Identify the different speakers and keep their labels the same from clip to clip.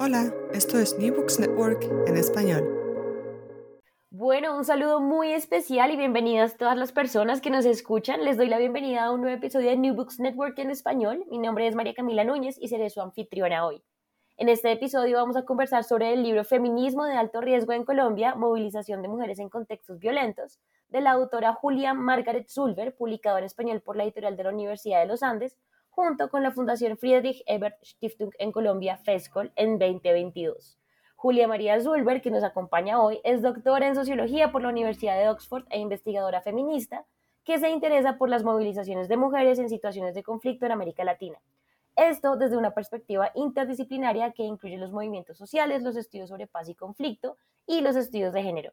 Speaker 1: Hola, esto es New Books Network en español.
Speaker 2: Bueno, un saludo muy especial y bienvenidas todas las personas que nos escuchan. Les doy la bienvenida a un nuevo episodio de New Books Network en español. Mi nombre es María Camila Núñez y seré su anfitriona hoy. En este episodio vamos a conversar sobre el libro Feminismo de alto riesgo en Colombia, movilización de mujeres en contextos violentos, de la autora Julia Margaret Zulber, publicado en español por la editorial de la Universidad de los Andes, junto con la Fundación Friedrich Ebert Stiftung en Colombia, FESCOL, en 2022. Julia María Zulber, que nos acompaña hoy, es doctora en Sociología por la Universidad de Oxford e investigadora feminista que se interesa por las movilizaciones de mujeres en situaciones de conflicto en América Latina. Esto desde una perspectiva interdisciplinaria que incluye los movimientos sociales, los estudios sobre paz y conflicto y los estudios de género.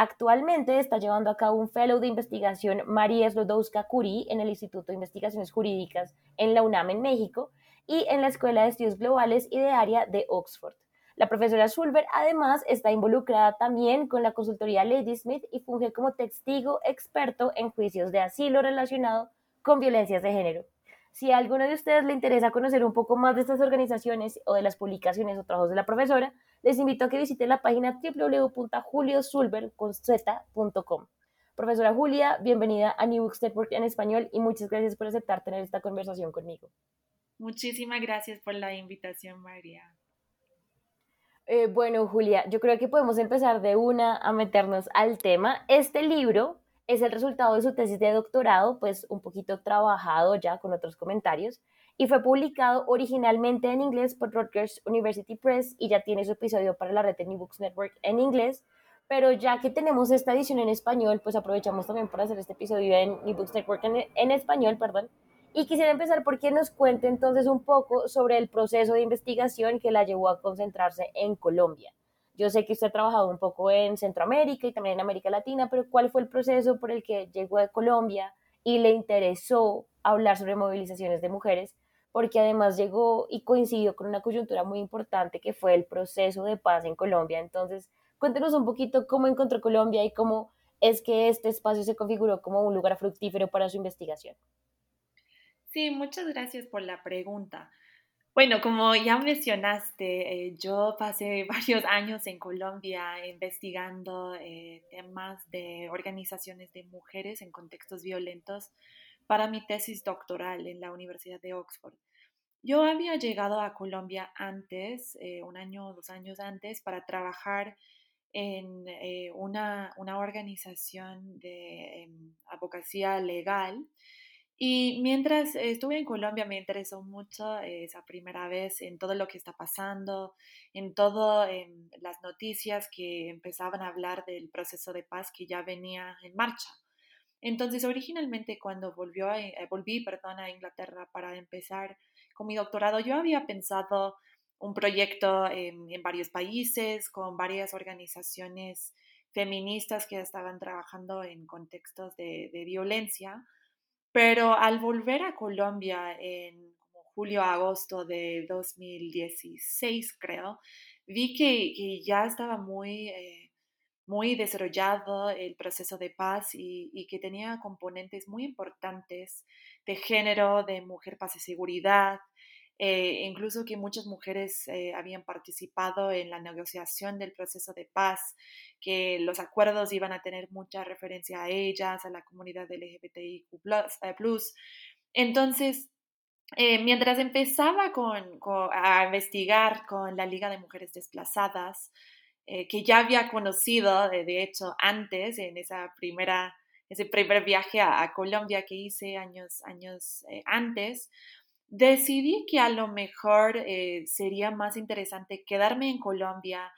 Speaker 2: Actualmente está llevando a cabo un fellow de investigación María Slodowska-Curie en el Instituto de Investigaciones Jurídicas en la UNAM en México y en la Escuela de Estudios Globales y de Área de Oxford. La profesora Sulver además está involucrada también con la consultoría Lady Smith y funge como testigo experto en juicios de asilo relacionado con violencias de género. Si a alguno de ustedes le interesa conocer un poco más de estas organizaciones o de las publicaciones o trabajos de la profesora, les invito a que visiten la página www.juliosulver.com. Profesora Julia, bienvenida a New Books Network en español y muchas gracias por aceptar tener esta conversación conmigo.
Speaker 3: Muchísimas gracias por la invitación, María.
Speaker 2: Eh, bueno, Julia, yo creo que podemos empezar de una a meternos al tema. Este libro es el resultado de su tesis de doctorado, pues un poquito trabajado ya con otros comentarios, y fue publicado originalmente en inglés por Rutgers University Press y ya tiene su episodio para la red de New Books Network en inglés, pero ya que tenemos esta edición en español, pues aprovechamos también para hacer este episodio en New Books Network en, en español, perdón, y quisiera empezar porque nos cuente entonces un poco sobre el proceso de investigación que la llevó a concentrarse en Colombia. Yo sé que usted ha trabajado un poco en Centroamérica y también en América Latina, pero ¿cuál fue el proceso por el que llegó a Colombia y le interesó hablar sobre movilizaciones de mujeres? Porque además llegó y coincidió con una coyuntura muy importante que fue el proceso de paz en Colombia. Entonces, cuéntenos un poquito cómo encontró Colombia y cómo es que este espacio se configuró como un lugar fructífero para su investigación.
Speaker 3: Sí, muchas gracias por la pregunta. Bueno, como ya mencionaste, eh, yo pasé varios años en Colombia investigando eh, temas de organizaciones de mujeres en contextos violentos para mi tesis doctoral en la Universidad de Oxford. Yo había llegado a Colombia antes, eh, un año o dos años antes, para trabajar en una, una, organización de em, abogacía legal y mientras estuve en Colombia me interesó mucho esa primera vez en todo lo que está pasando, en todas las noticias que empezaban a hablar del proceso de paz que ya venía en marcha. Entonces, originalmente cuando volvió eh, volví perdón, a Inglaterra para empezar con mi doctorado, yo había pensado un proyecto en, varios países con varias organizaciones feministas que estaban trabajando en contextos de, de violencia pero al volver a Colombia en julio a agosto de 2016, creo, vi que, ya estaba muy, eh, muy desarrollado el proceso de paz y, que tenía componentes muy importantes de género, de mujer, paz y seguridad, eh, incluso que muchas mujeres eh, habían participado en la negociación del proceso de paz, que los acuerdos iban a tener mucha referencia a ellas, a la comunidad LGBTIQ. Entonces, eh, mientras empezaba con, a investigar con la Liga de Mujeres Desplazadas, que ya había conocido, de hecho, antes, en esa primera, ese primer viaje a, Colombia que hice años, años antes, decidí que a lo mejor eh, sería más interesante quedarme en Colombia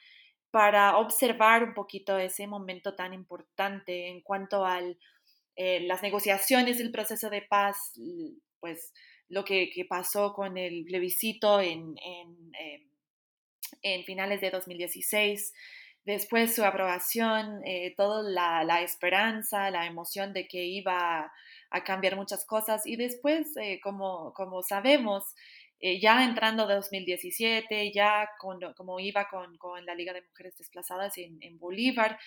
Speaker 3: para observar un poquito ese momento tan importante en cuanto a eh, las negociaciones del proceso de paz, pues lo que, pasó con el plebiscito en, en, em, en finales de 2016 después su aprobación, eh, toda la, esperanza, la emoción de que iba a, cambiar muchas cosas. Y después, eh, como, como sabemos, eh, ya entrando 2017, ya como iba con, con, la Liga de Mujeres Desplazadas en, en Bolívar,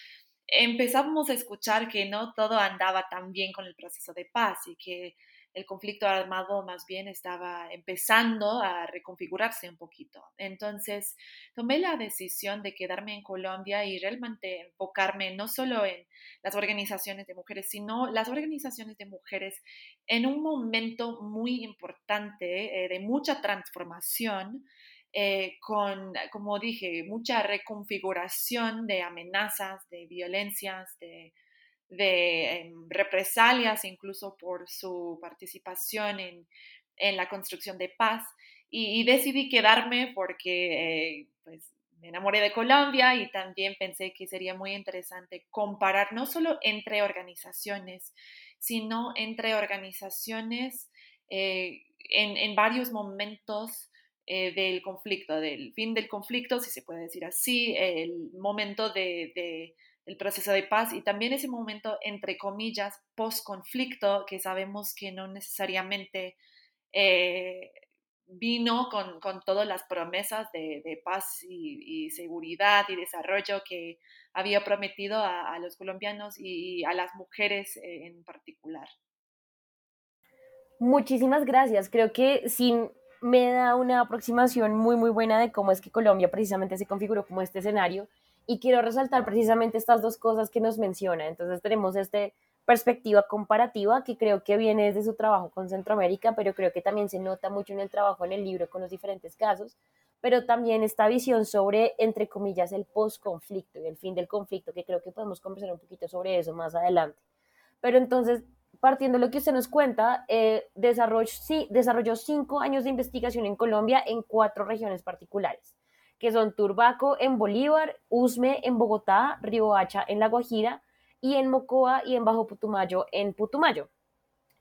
Speaker 3: empezamos a escuchar que no todo andaba tan bien con el proceso de paz y que el conflicto armado más bien estaba empezando a reconfigurarse un poquito. Entonces tomé la decisión de quedarme en Colombia y realmente enfocarme no solo en las organizaciones de mujeres, sino las organizaciones de mujeres en un momento muy importante eh, de mucha transformación. Eh, con, como dije, mucha reconfiguración de amenazas, de violencias, de de em, represalias incluso por su participación en, la construcción de paz y, decidí quedarme porque eh, pues, me enamoré de Colombia y también pensé que sería muy interesante comparar no solo entre organizaciones, sino entre organizaciones eh, en, varios momentos eh, del conflicto, del fin del conflicto, si se puede decir así, el momento de el proceso de paz y también ese momento, entre comillas, post-conflicto, que sabemos que no necesariamente eh, vino con, todas las promesas de, paz y, seguridad y desarrollo que había prometido a, los colombianos y a las mujeres eh, en particular.
Speaker 2: Muchísimas gracias. Creo que sin me da una aproximación muy, muy buena de cómo es que Colombia precisamente se configuró como este escenario y quiero resaltar precisamente estas dos cosas que nos menciona. Entonces tenemos esta perspectiva comparativa que creo que viene desde su trabajo con Centroamérica, pero creo que también se nota mucho en el trabajo en el libro con los diferentes casos, pero también esta visión sobre, entre comillas, el post-conflicto y el fin del conflicto, que creo que podemos conversar un poquito sobre eso más adelante. Pero entonces, partiendo de lo que usted nos cuenta, eh, desarrolló, sí, desarrolló cinco años de investigación en Colombia en cuatro regiones particulares que son Turbaco en Bolívar, Usme en Bogotá, Riohacha en La Guajira y en Mocoa y en Bajo Putumayo en Putumayo.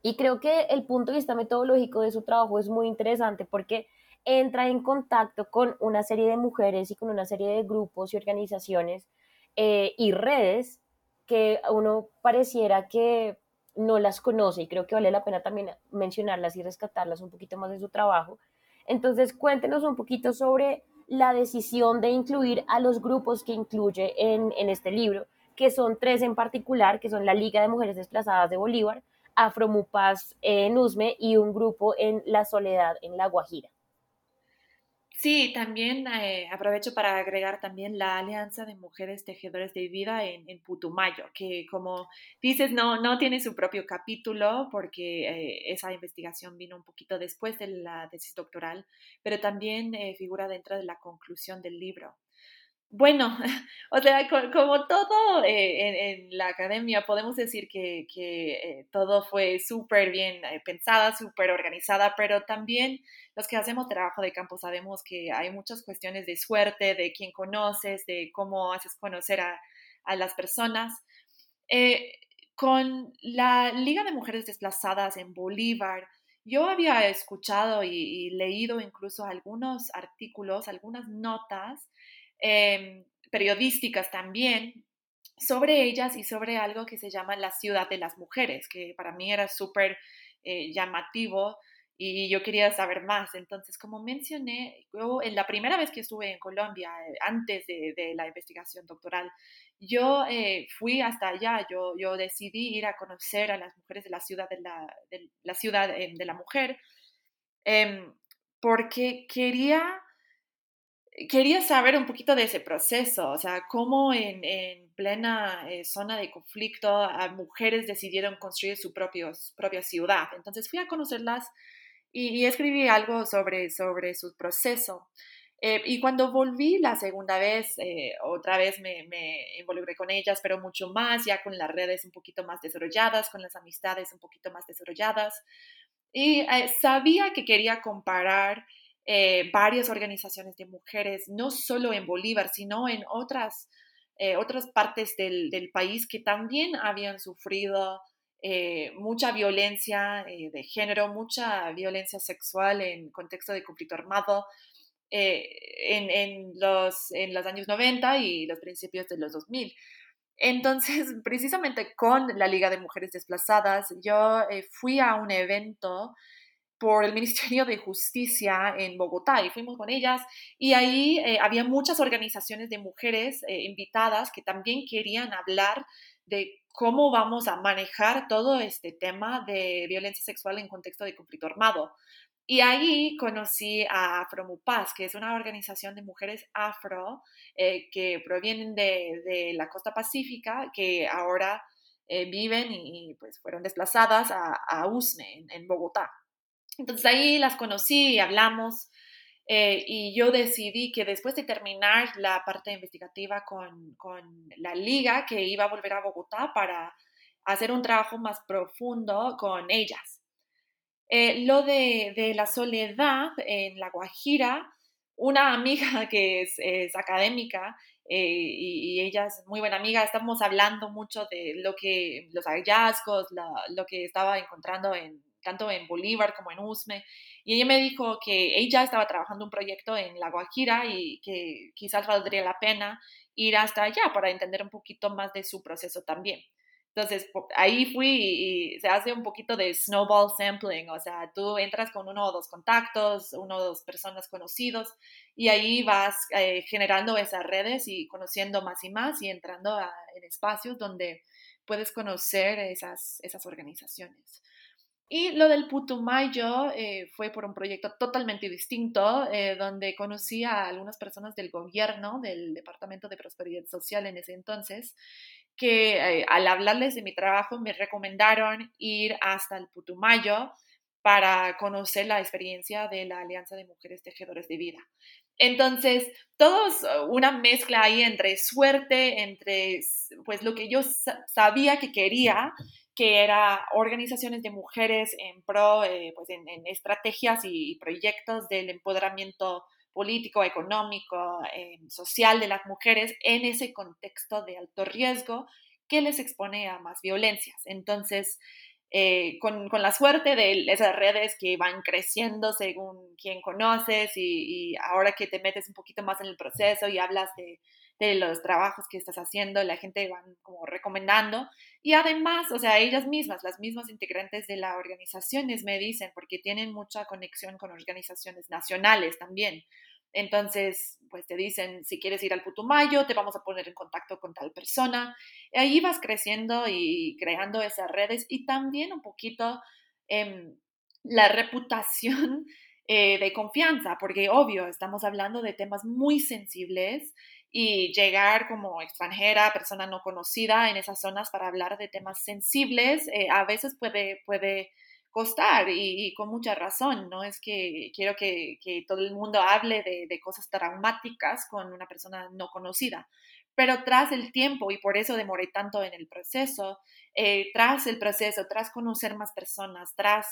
Speaker 2: Y creo que el punto de vista metodológico de su trabajo es muy interesante porque entra en contacto con una serie de mujeres y con una serie de grupos y organizaciones eh, y redes que uno pareciera que no las conoce y creo que vale la pena también mencionarlas y rescatarlas un poquito más de su trabajo. Entonces, cuéntenos un poquito sobre la decisión de incluir a los grupos que incluye en, este libro, que son tres en particular, que son la Liga de Mujeres Desplazadas de Bolívar, Afromupaz en Usme y un grupo en La Soledad en La Guajira.
Speaker 3: Sí, también eh, aprovecho para agregar también la Alianza de Mujeres Tejedores de Vida en, Putumayo, que como dices, no, no tiene su propio capítulo porque eh, esa investigación vino un poquito después de la tesis doctoral, pero también eh, figura dentro de la conclusión del libro. Bueno, o sea, como todo eh, en, la academia, podemos decir que, eh, todo fue súper bien eh, pensada, súper organizada, pero también los que hacemos trabajo de campo sabemos que hay muchas cuestiones de suerte, de quién conoces, de cómo haces conocer a, las personas. con la Liga de Mujeres Desplazadas en Bolívar, yo había escuchado y leído incluso algunos artículos, algunas notas Em, periodísticas también sobre ellas y sobre algo que se llama la ciudad de las mujeres, que para mí era súper eh, llamativo y yo quería saber más. Entonces, como mencioné, yo en la primera vez que estuve en Colombia, eh, antes de, la investigación doctoral, yo eh, fui hasta allá, yo, yo decidí ir a conocer a las mujeres de la ciudad de la, ciudad eh, de la mujer, em, porque quería quería saber un poquito de ese proceso, o sea, cómo en, en plena zona de conflicto a mujeres decidieron construir su propia ciudad. Entonces fui a conocerlas y, escribí algo sobre, sobre su proceso. Eh, y cuando volví la segunda vez, eh, otra vez me, me, involucré con ellas, pero mucho más, ya con las redes un poquito más desarrolladas, con las amistades un poquito más desarrolladas. Y eh, sabía que quería comparar varias organizaciones de mujeres, no solo en Bolívar, sino en otras, otras partes del, del, país que también habían sufrido eh, mucha violencia eh, de género, mucha violencia sexual en contexto de conflicto armado eh, en, los, en los años 90 y los principios de los 2000. Entonces, precisamente con la Liga de Mujeres Desplazadas, yo fui a un evento por el Ministerio de Justicia en Bogotá y fuimos con ellas y ahí había muchas organizaciones de mujeres invitadas que también querían hablar de cómo vamos a manejar todo este tema de violencia sexual en contexto de conflicto armado. Y ahí conocí a Afromupaz, que es una organización de mujeres afro eh, que provienen de, la costa pacífica, que ahora eh, viven y, pues fueron desplazadas a, USNE, en, Bogotá. Entonces ahí las conocí y hablamos eh, y yo decidí que después de terminar la parte investigativa con, con, la liga, que iba a volver a Bogotá para hacer un trabajo más profundo con ellas. Eh, lo de, de, la soledad en La Guajira, una amiga que es, académica eh, y, ella es muy buena amiga, estamos hablando mucho de lo que, los hallazgos, lo que estaba encontrando en, tanto en Bolívar como en Usme, y ella me dijo que ella estaba trabajando un proyecto en La Guajira y que quizás valdría la pena ir hasta allá para entender un poquito más de su proceso también. Entonces, ahí fui y, se hace un poquito de snowball sampling, o sea, tú entras con uno o dos contactos, uno o dos personas conocidos, y ahí vas eh, generando esas redes y conociendo más y más y entrando en espacios donde puedes conocer esas, esas organizaciones. Y lo del Putumayo eh, fue por un proyecto totalmente distinto, eh, donde conocí a algunas personas del gobierno, del Departamento de Prosperidad Social en ese entonces, que eh, al hablarles de mi trabajo me recomendaron ir hasta el Putumayo para conocer la experiencia de la Alianza de Mujeres Tejedores de Vida. Entonces, todos una mezcla ahí entre suerte, entre pues lo que yo sabía que quería que era organizaciones de mujeres en pro, eh, pues en, estrategias y proyectos del empoderamiento político, económico, eh, social de las mujeres en ese contexto de alto riesgo que les expone a más violencias. Entonces, eh, con, con, la suerte de esas redes que van creciendo según quien conoces y, y, ahora que te metes un poquito más en el proceso y hablas de, de los trabajos que estás haciendo, la gente van como recomendando. Y además, o sea, ellas mismas, las mismas integrantes de las organizaciones me dicen, porque tienen mucha conexión con organizaciones nacionales también. Entonces, pues te dicen, si quieres ir al Putumayo, te vamos a poner en contacto con tal persona. Y ahí vas creciendo y creando esas redes y también un poquito em, la reputación eh, de confianza, porque obvio, estamos hablando de temas muy sensibles y llegar como extranjera, persona no conocida en esas zonas para hablar de temas sensibles, eh, a veces puede, puede costar y, con mucha razón, ¿no? Es que quiero que, que todo el mundo hable de, de, cosas traumáticas con una persona no conocida. Pero tras el tiempo, y por eso demoré tanto en el proceso, eh, tras el proceso, tras conocer más personas, tras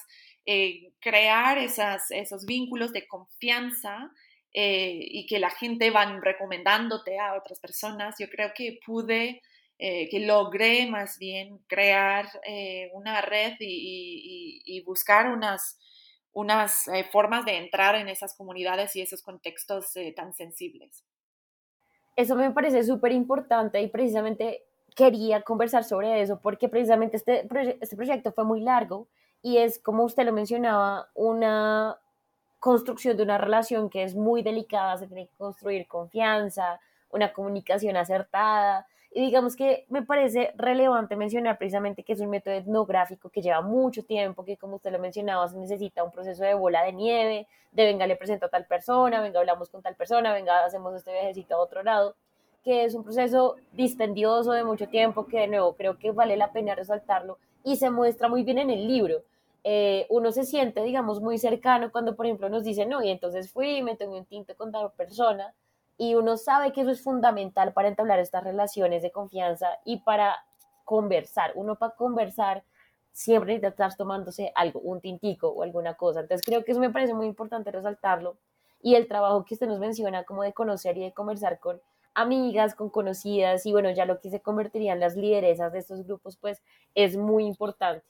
Speaker 3: eh, crear esas, esos vínculos de confianza, eh, y que la gente van recomendándote a otras personas, yo creo que pude, eh, que logré más bien crear eh, una red y, buscar unas, unas formas de entrar en esas comunidades y esos contextos tan sensibles.
Speaker 2: Eso me parece súper importante y precisamente quería conversar sobre eso porque precisamente este, este proyecto fue muy largo y es, como usted lo mencionaba, una construcción de una relación que es muy delicada, se tiene que construir confianza, una comunicación acertada. Y digamos que me parece relevante mencionar precisamente que es un método etnográfico que lleva mucho tiempo, que como usted lo mencionaba, se necesita un proceso de bola de nieve, de venga, le presento a tal persona, venga, hablamos con tal persona, venga, hacemos este viajecito a otro lado, que es un proceso dispendioso de mucho tiempo, que de nuevo creo que vale la pena resaltarlo y se muestra muy bien en el libro. Eh, uno se siente, digamos, muy cercano cuando, por ejemplo, nos dicen, no, y entonces fui me tomé un tinto con tal persona, y uno sabe que eso es fundamental para entablar estas relaciones de confianza y para conversar. Uno para conversar siempre necesita estar tomándose algo, un tintico o alguna cosa. Entonces creo que eso me parece muy importante resaltarlo. Y el trabajo que usted nos menciona como de conocer y de conversar con amigas, con conocidas y bueno, ya lo que se convertirían las lideresas de estos grupos, pues es muy importante.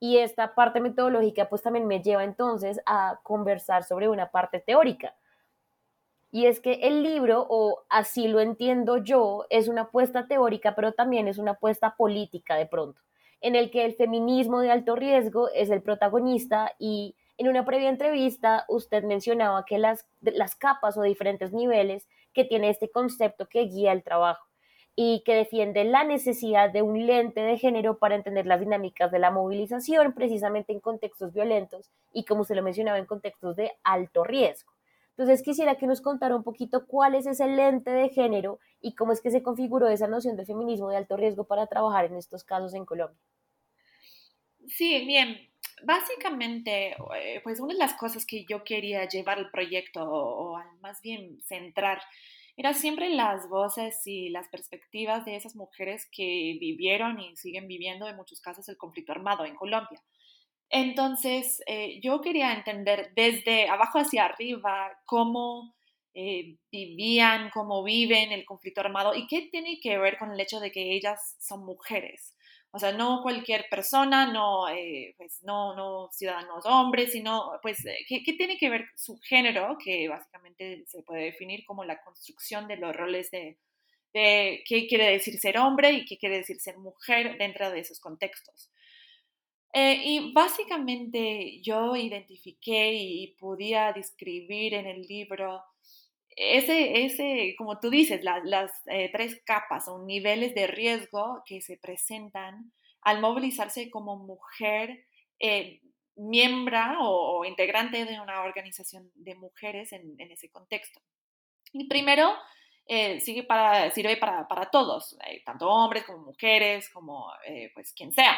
Speaker 2: Y esta parte metodológica pues también me lleva entonces a conversar sobre una parte teórica. Y es que el libro, o así lo entiendo yo, es una apuesta teórica, pero también es una apuesta política de pronto, en el que el feminismo de alto riesgo es el protagonista y en una previa entrevista usted mencionaba que las, las capas o diferentes niveles que tiene este concepto que guía el trabajo y que defiende la necesidad de un lente de género para entender las dinámicas de la movilización precisamente en contextos violentos y como se lo mencionaba en contextos de alto riesgo. Entonces quisiera que nos contara un poquito cuál es ese lente de género y cómo es que se configuró esa noción de feminismo de alto riesgo para trabajar en estos casos en Colombia.
Speaker 3: Sí, bien. Básicamente, eh, pues una de las cosas que yo quería llevar al proyecto o, más bien centrar era siempre las voces y las perspectivas de esas mujeres que vivieron y siguen viviendo en muchos casos el conflicto armado en Colombia. Entonces, eh, yo quería entender desde abajo hacia arriba cómo eh, vivían, cómo viven el conflicto armado y qué tiene que ver con el hecho de que ellas son mujeres. O sea, no cualquier persona, no, eh, pues no, no ciudadanos hombres, sino, pues, eh, ¿qué, tiene que ver su género? Que básicamente se puede definir como la construcción de los roles de, de qué quiere decir ser hombre y qué quiere decir ser mujer dentro de esos contextos. Eh, y básicamente yo identifiqué y podía describir en el libro ese, ese, como tú dices, las eh, tres capas o niveles de riesgo que se presentan al movilizarse como mujer eh, miembro o, integrante de una organización de mujeres en, ese contexto. Y primero, eh, sigue para, sirve para, para todos, tanto hombres como mujeres, como pues quien sea.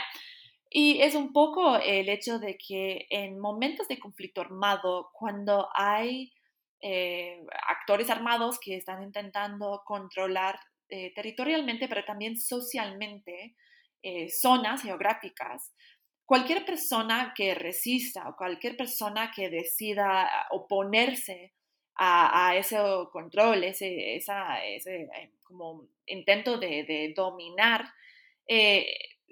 Speaker 3: Y es un poco el hecho de que en momentos de conflicto armado, cuando hay eh, actores armados que están intentando controlar eh, territorialmente, pero también socialmente eh, zonas geográficas. Cualquier persona que resista o cualquier persona que decida oponerse a, ese control, ese, como intento de dominar,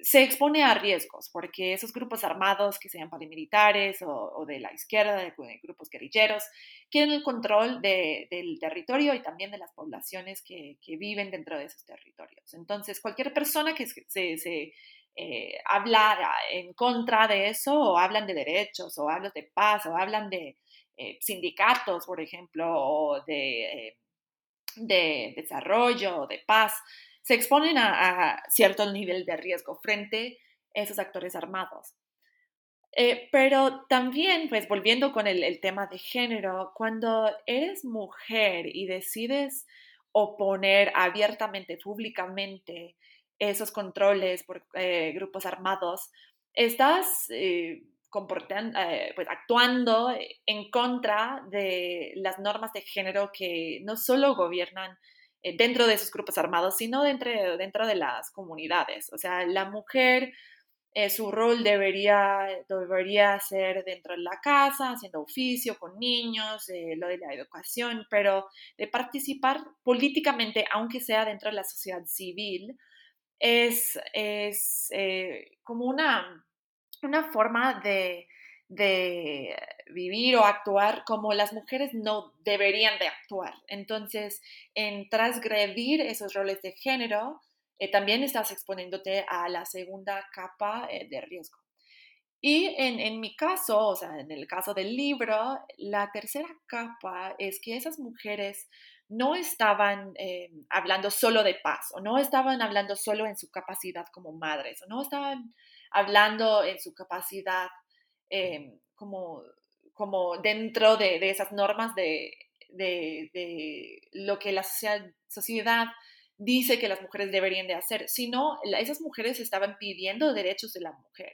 Speaker 3: se expone a riesgos, porque esos grupos armados, que sean paramilitares o, de la izquierda, grupos guerrilleros, quieren el control del territorio y también de las poblaciones que, viven dentro de esos territorios. Entonces, cualquier persona que se, eh, habla en contra de eso, o hablan de derechos, o hablan de paz, o hablan de eh, sindicatos, por ejemplo, o de, eh, de desarrollo, de paz, se exponen a, cierto nivel de riesgo frente a esos actores armados. Eh, pero también, pues volviendo con el, tema de género, cuando eres mujer y decides oponer abiertamente, públicamente, esos controles por eh, grupos armados, estás eh, pues, actuando en contra de las normas de género que no solo gobiernan eh, dentro de esos grupos armados, sino dentro, dentro de las comunidades. O sea, la mujer, eh, su rol debería, debería ser dentro de la casa, haciendo oficio con niños, eh, lo de la educación, pero de participar políticamente, aunque sea dentro de la sociedad civil, es, es como una, una forma de de vivir o actuar como las mujeres no deberían de actuar. Entonces, en transgredir esos roles de género, eh, también estás exponiéndote a la segunda capa eh, de riesgo. Y en, en, mi caso, o sea, en el caso del libro, la tercera capa es que esas mujeres no estaban eh, hablando solo de paz, o no estaban hablando solo en su capacidad como madres, o no estaban hablando en su capacidad eh, como, como dentro de, de esas normas de, de, de, lo que la sociedad dice que las mujeres deberían de hacer, sino esas mujeres estaban pidiendo derechos de la mujer,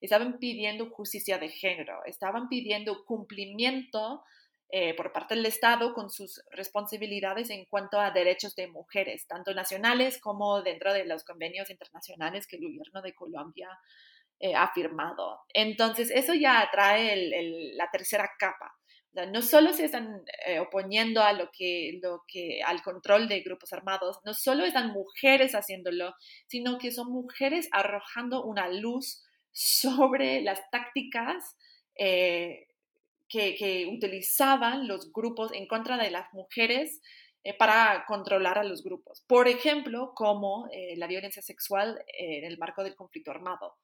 Speaker 3: estaban pidiendo justicia de género, estaban pidiendo cumplimiento eh, por parte del Estado con sus responsabilidades en cuanto a derechos de mujeres, tanto nacionales como dentro de los convenios internacionales que el gobierno de Colombia eh, ha firmado. Entonces, eso ya trae la tercera capa. no solo se están eh, oponiendo a lo que, al control de grupos armados, no solo están mujeres haciéndolo, sino que son mujeres arrojando una luz sobre las tácticas que, utilizaban los grupos en contra de las mujeres eh, para controlar a los grupos. Por ejemplo, como eh, la violencia sexual en el marco del conflicto armado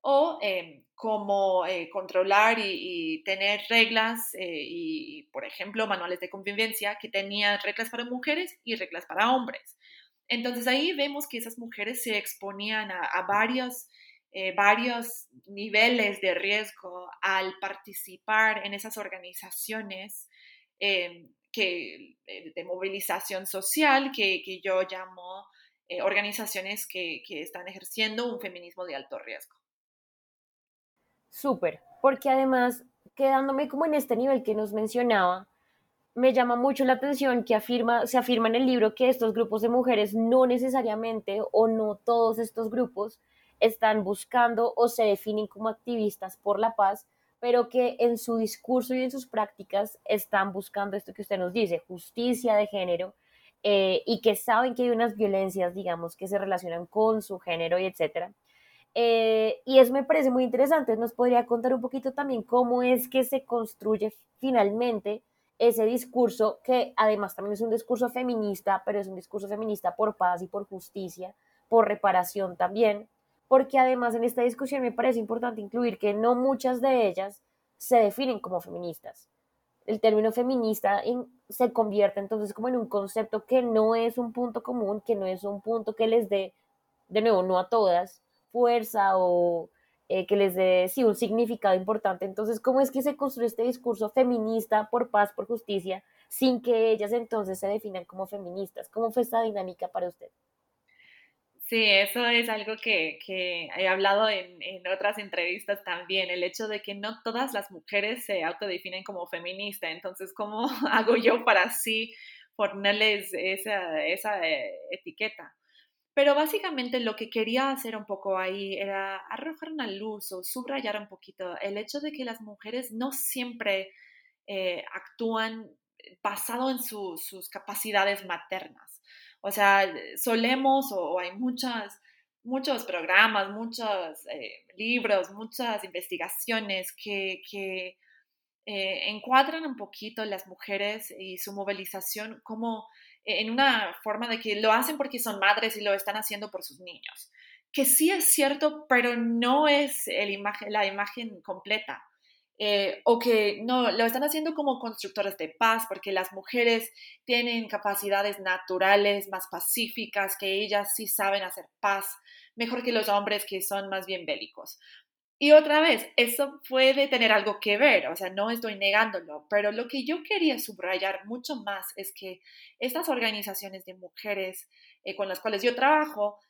Speaker 3: o em, como eh, controlar y, tener reglas y, por ejemplo, manuales de convivencia que tenían reglas para mujeres y reglas para hombres. Entonces ahí vemos que esas mujeres se exponían a, a varios eh, varios niveles de riesgo al participar en esas organizaciones eh, que, eh, de movilización social que, que yo llamo organizaciones que, que están ejerciendo un feminismo de alto riesgo.
Speaker 2: Súper, porque además, quedándome como en este nivel que nos mencionaba, me llama mucho la atención que afirma, se afirma en el libro que estos grupos de mujeres no necesariamente o no todos estos grupos están buscando o se definen como activistas por la paz, pero que en su discurso y en sus prácticas están buscando esto que usted nos dice, justicia de género, eh, y que saben que hay unas violencias, digamos, que se relacionan con su género y etcétera. Eh, y eso me parece muy interesante. Nos podría contar un poquito también cómo es que se construye finalmente ese discurso, que además también es un discurso feminista, pero es un discurso feminista por paz y por justicia, por reparación también, porque además en esta discusión me parece importante incluir que no muchas de ellas se definen como feministas. El término feminista se convierte entonces como en un concepto que no es un punto común, que no es un punto que les dé, de nuevo, no a todas, fuerza o eh, que les dé, sí, un significado importante. Entonces, ¿cómo es que se construye este discurso feminista por paz, por justicia, sin que ellas entonces se definan como feministas? ¿Cómo fue esta dinámica para usted?
Speaker 3: Sí, eso es algo que, he hablado en, otras entrevistas también, el hecho de que no todas las mujeres se autodefinen como feminista, entonces, ¿cómo hago yo para así ponerles esa, esa eh, etiqueta? Pero básicamente lo que quería hacer un poco ahí era arrojar una luz o subrayar un poquito el hecho de que las mujeres no siempre eh, actúan basado en sus capacidades maternas. O sea, solemos o, hay muchas, muchos programas, muchos eh, libros, muchas investigaciones que, que eh, encuadran un poquito las mujeres y su movilización como en una forma de que lo hacen porque son madres y lo están haciendo por sus niños. Que sí es cierto, pero no es la imagen completa. Eh, o que no, lo están haciendo como constructores de paz, porque las mujeres tienen capacidades naturales más pacíficas, que ellas sí saben hacer paz, mejor que los hombres que son más bien bélicos. Y otra vez, eso puede tener algo que ver, o sea, no estoy negándolo, pero lo que yo quería subrayar mucho más es que estas organizaciones de mujeres eh, con las cuales yo trabajo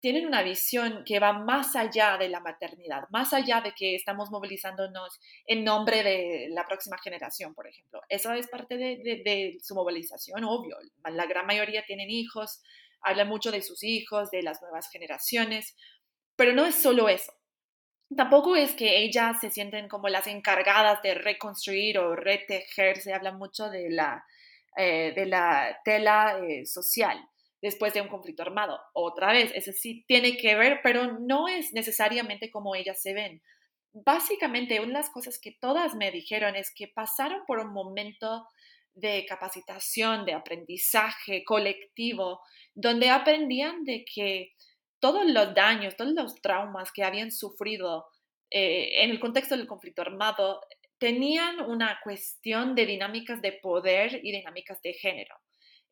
Speaker 3: tienen una visión que va más allá de la maternidad, más allá de que estamos movilizándonos en nombre de la próxima generación, por ejemplo. Eso es parte de, su movilización, obvio. La gran mayoría tienen hijos, hablan mucho de sus hijos, de las nuevas generaciones, pero no es solo eso. Tampoco es que ellas se sienten como las encargadas de reconstruir o retejer, se habla mucho de la, eh, de la tela eh, social después de un conflicto armado. Otra vez, ese sí tiene que ver, pero no es necesariamente como ellas se ven. Básicamente, una de las cosas que todas me dijeron es que pasaron por un momento de capacitación, de aprendizaje colectivo, donde aprendían de que todos los daños, todos los traumas que habían sufrido eh, en el contexto del conflicto armado, tenían una cuestión de dinámicas de poder y dinámicas de género.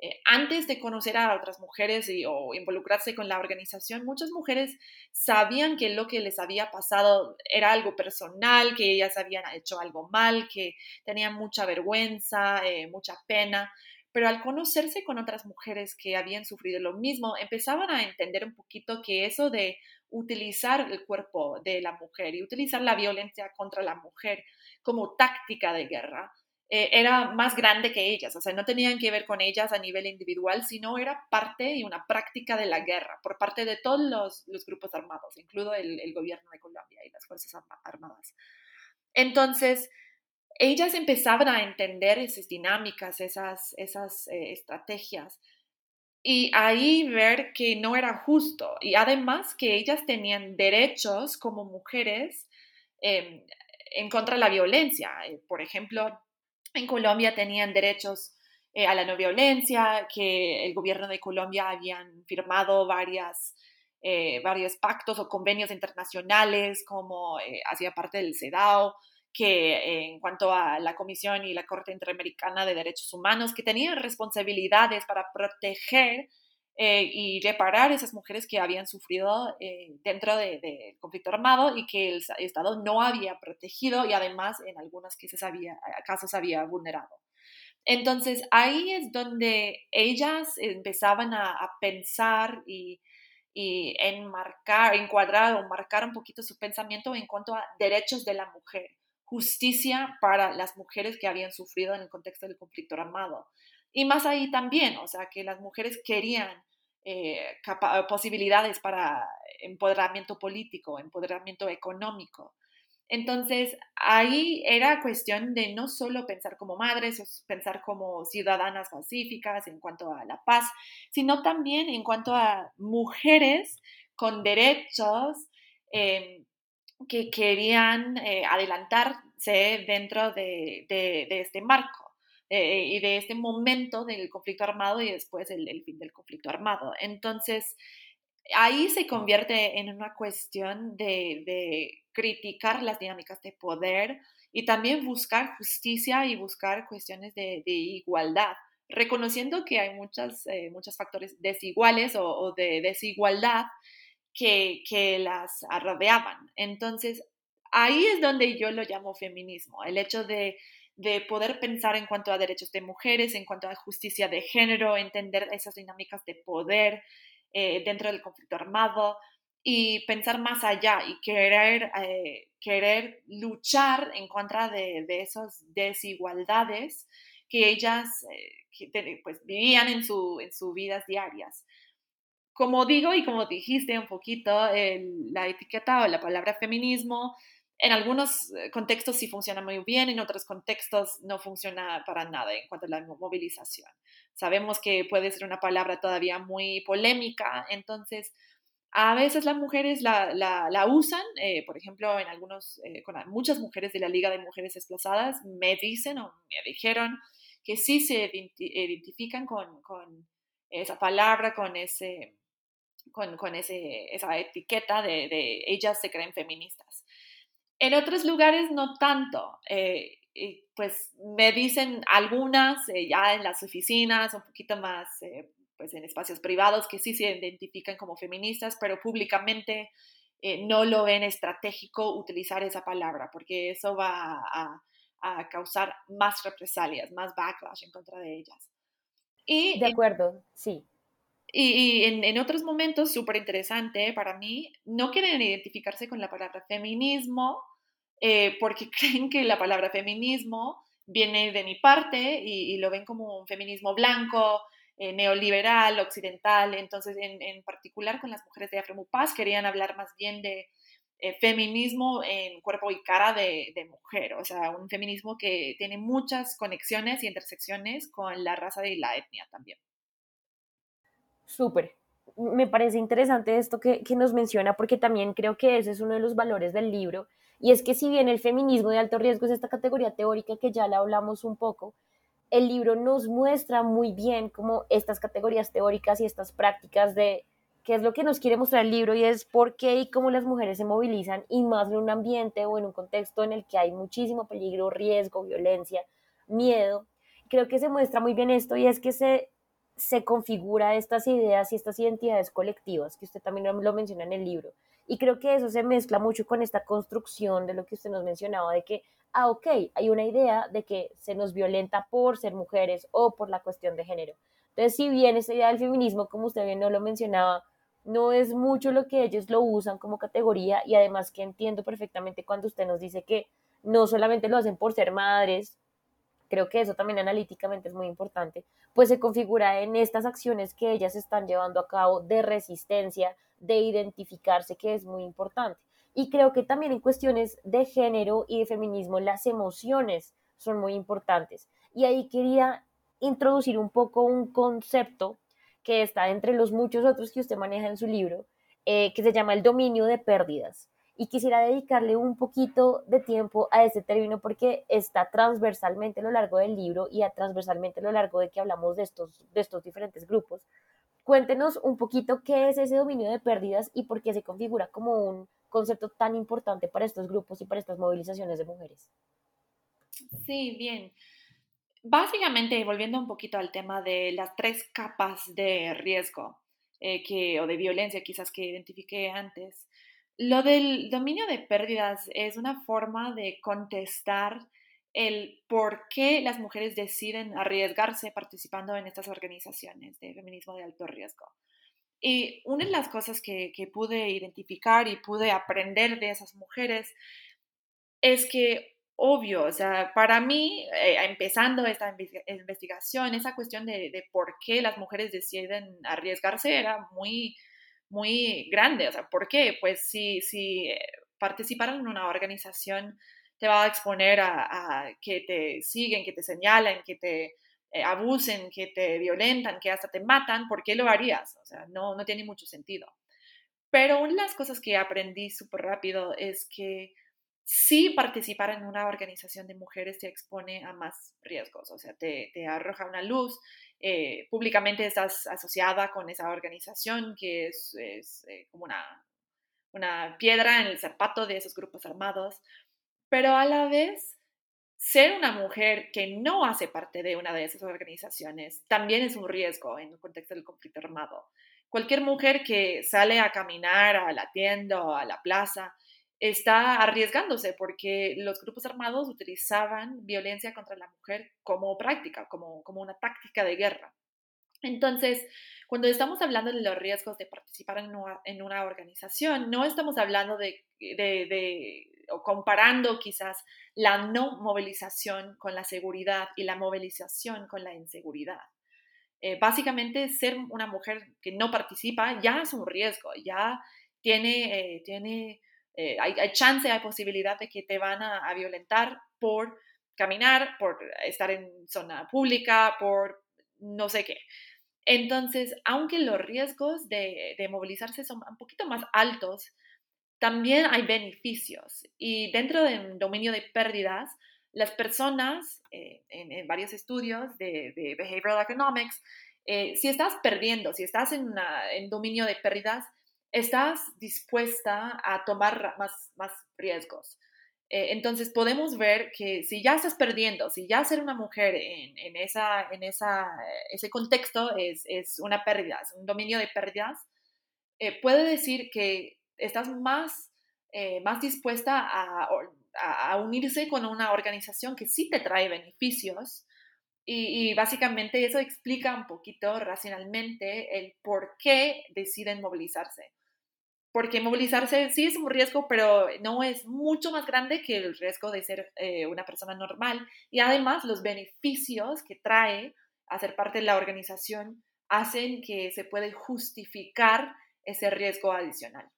Speaker 3: Eh, antes de conocer a otras mujeres o involucrarse con la organización, muchas mujeres sabían que lo que les había pasado era algo personal, que ellas habían hecho algo mal, que tenían mucha vergüenza, eh, mucha pena, pero al conocerse con otras mujeres que habían sufrido lo mismo, empezaban a entender un poquito que eso de utilizar el cuerpo de la mujer y utilizar la violencia contra la mujer como táctica de guerra eh, era más grande que ellas, o sea, no tenían que ver con ellas a nivel individual, sino era parte y una práctica de la guerra por parte de todos los, grupos armados, incluido el, gobierno de Colombia y las Fuerzas Armadas. Entonces, ellas empezaban a entender esas dinámicas, esas, esas eh, estrategias, y ahí ver que no era justo, y además que ellas tenían derechos como mujeres em, en contra de la violencia. Eh, por ejemplo, en Colombia tenían derechos eh, a la no violencia, que el gobierno de Colombia habían firmado varias, varios pactos o convenios internacionales, como hacía parte del CEDAW, que en cuanto a la Comisión y la Corte Interamericana de Derechos Humanos, que tenían responsabilidades para proteger y reparar esas mujeres que habían sufrido dentro del conflicto armado y que el Estado no había protegido y además en algunos casos había, casos había vulnerado. Entonces ahí es donde ellas empezaban a, pensar y, y, enmarcar, encuadrar o marcar un poquito su pensamiento en cuanto a derechos de la mujer, justicia para las mujeres que habían sufrido en el contexto del conflicto armado. Y más ahí también, o sea, que las mujeres querían eh, posibilidades para empoderamiento político, empoderamiento económico. Entonces, ahí era cuestión de no solo pensar como madres, pensar como ciudadanas pacíficas en cuanto a la paz, sino también en cuanto a mujeres con derechos eh, que querían eh, adelantarse dentro de este marco. Eh, y de este momento del conflicto armado y después el, fin del conflicto armado. Entonces, ahí se convierte en una cuestión de, criticar las dinámicas de poder y también buscar justicia y buscar cuestiones de, igualdad, reconociendo que hay muchas, eh, muchos factores desiguales o, de desigualdad que, las rodeaban. Entonces, ahí es donde yo lo llamo feminismo, el hecho de de poder pensar en cuanto a derechos de mujeres, en cuanto a justicia de género, entender esas dinámicas de poder eh, dentro del conflicto armado y pensar más allá y querer, eh, querer luchar en contra de, esas desigualdades que ellas eh, pues, vivían en, su, en sus vidas diarias. Como digo y como dijiste un poquito, la etiqueta o la palabra feminismo en algunos eh, contextos sí funciona muy bien, en otros contextos no funciona para nada en cuanto a la movilización. Sabemos que puede ser una palabra todavía muy polémica, entonces a veces las mujeres la, la, usan, eh, por ejemplo, en algunos, eh, con muchas mujeres de la Liga de Mujeres Desplazadas me dicen o me dijeron que sí se identifican con, con esa palabra, con ese, con, con ese, esa etiqueta de, de ellas se creen feministas. En otros lugares no tanto. Eh, pues me dicen algunas eh, ya en las oficinas, un poquito más eh, pues en espacios privados que sí se identifican como feministas, pero públicamente no lo ven estratégico utilizar esa palabra porque eso va a, causar más represalias, más backlash en contra de ellas.
Speaker 2: Y de acuerdo, sí.
Speaker 3: Y, en, otros momentos, súper interesante para mí, no quieren identificarse con la palabra feminismo eh, porque creen que la palabra feminismo viene de mi parte y, lo ven como un feminismo blanco, eh, neoliberal, occidental. Entonces, en, particular con las mujeres de Afromupaz, querían hablar más bien de eh, feminismo en cuerpo y cara de, mujer, o sea, un feminismo que tiene muchas conexiones y intersecciones con la raza y la etnia también.
Speaker 2: Súper. Me parece interesante esto que, que nos menciona porque también creo que ese es uno de los valores del libro y es que si bien el feminismo de alto riesgo es esta categoría teórica que ya la hablamos un poco, el libro nos muestra muy bien cómo estas categorías teóricas y estas prácticas de qué es lo que nos quiere mostrar el libro y es por qué y cómo las mujeres se movilizan y más en un ambiente o en un contexto en el que hay muchísimo peligro, riesgo, violencia, miedo. Creo que se muestra muy bien esto y es que se, se configura estas ideas y estas identidades colectivas, que usted también lo menciona en el libro. Y creo que eso se mezcla mucho con esta construcción de lo que usted nos mencionaba, de que, ah, ok, hay una idea de que se nos violenta por ser mujeres o por la cuestión de género. Entonces, si bien esta idea del feminismo, como usted bien no lo mencionaba, no es mucho lo que ellos lo usan como categoría y además que entiendo perfectamente cuando usted nos dice que no solamente lo hacen por ser madres, creo que eso también analíticamente es muy importante, pues se configura en estas acciones que ellas están llevando a cabo de resistencia, de identificarse, que es muy importante. Y creo que también en cuestiones de género y de feminismo las emociones son muy importantes. Y ahí quería introducir un poco un concepto que está entre los muchos otros que usted maneja en su libro, eh, que se llama el dominio de pérdidas. Y quisiera dedicarle un poquito de tiempo a este término porque está transversalmente a lo largo del libro y a transversalmente a lo largo de que hablamos de estos, de estos diferentes grupos. Cuéntenos un poquito qué es ese dominio de pérdidas y por qué se configura como un concepto tan importante para estos grupos y para estas movilizaciones de mujeres.
Speaker 3: Sí, bien. Básicamente, volviendo un poquito al tema de las tres capas de riesgo eh, que, o de violencia quizás que identifiqué antes, lo del dominio de pérdidas es una forma de contestar el por qué las mujeres deciden arriesgarse participando en estas organizaciones de feminismo de alto riesgo. Y una de las cosas que, que pude identificar y pude aprender de esas mujeres es que obvio, o sea, para mí, eh, empezando esta investigación, esa cuestión de, por qué las mujeres deciden arriesgarse era muy, muy grande. O sea, ¿por qué? Pues si, si eh, participar en una organización te va a exponer a, que te siguen, que te señalen, que te eh, abusen, que te violentan, que hasta te matan, ¿por qué lo harías? O sea, no, no tiene mucho sentido. Pero una de las cosas que aprendí súper rápido es que si participar en una organización de mujeres te expone a más riesgos, o sea, te, arroja una luz, eh, públicamente estás asociada con esa organización que es, eh, como una, una piedra en el zapato de esos grupos armados, pero a la vez ser una mujer que no hace parte de una de esas organizaciones también es un riesgo en el contexto del conflicto armado. Cualquier mujer que sale a caminar a la tienda o a la plaza está arriesgándose porque los grupos armados utilizaban violencia contra la mujer como práctica, como, como una táctica de guerra. Entonces, cuando estamos hablando de los riesgos de participar en una, organización, no estamos hablando de, de, de, o comparando quizás la no movilización con la seguridad y la movilización con la inseguridad. Eh, básicamente, ser una mujer que no participa ya es un riesgo, ya tiene, eh, tiene eh, hay, chance, hay posibilidad de que te van a, violentar por caminar, por estar en zona pública, por no sé qué. Entonces, aunque los riesgos de, movilizarse son un poquito más altos, también hay beneficios. Y dentro del dominio de pérdidas, las personas, eh, en, varios estudios de, behavioral economics, eh, si estás perdiendo, si estás en, una, en dominio de pérdidas, estás dispuesta a tomar más, más riesgos. Eh, entonces podemos ver que si ya estás perdiendo, si ya ser una mujer en, en, esa, en esa, ese contexto es, es, una pérdida, es un dominio de pérdidas, eh, puede decir que estás más, eh, más dispuesta a, a, unirse con una organización que sí te trae beneficios. Y, y, básicamente eso explica un poquito racionalmente el por qué deciden movilizarse porque movilizarse sí es un riesgo, pero no es mucho más grande que el riesgo de ser eh, una persona normal. Y además los beneficios que trae a ser parte de la organización hacen que se puede justificar ese riesgo adicional.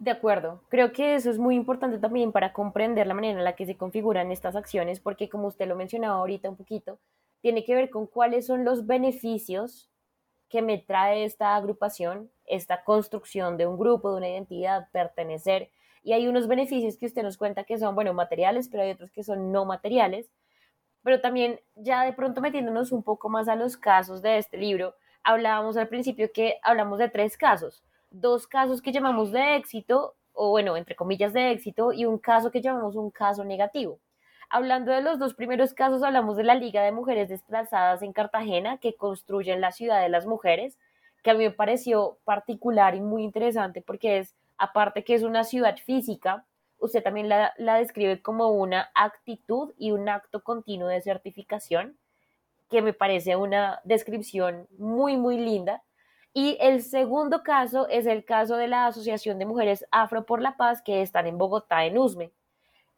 Speaker 2: De acuerdo, creo que eso es muy importante también para comprender la manera en la que se configuran estas acciones, porque como usted lo mencionaba ahorita un poquito, tiene que ver con cuáles son los beneficios que me trae esta agrupación, esta construcción de un grupo, de una identidad, pertenecer. Y hay unos beneficios que usted nos cuenta que son, bueno, materiales, pero hay otros que son no materiales. Pero también ya de pronto metiéndonos un poco más a los casos de este libro, hablábamos al principio que hablamos de tres casos, dos casos que llamamos de éxito, o bueno, entre comillas de éxito, y un caso que llamamos un caso negativo. Hablando de los dos primeros casos, hablamos de la Liga de Mujeres Desplazadas en Cartagena, que construyen la ciudad de las mujeres, que a mí me pareció particular y muy interesante porque es, aparte que es una ciudad física, usted también la, la describe como una actitud y un acto continuo de certificación, que me parece una descripción muy, muy linda. Y el segundo caso es el caso de la Asociación de Mujeres Afro por la Paz que están en Bogotá, en USME.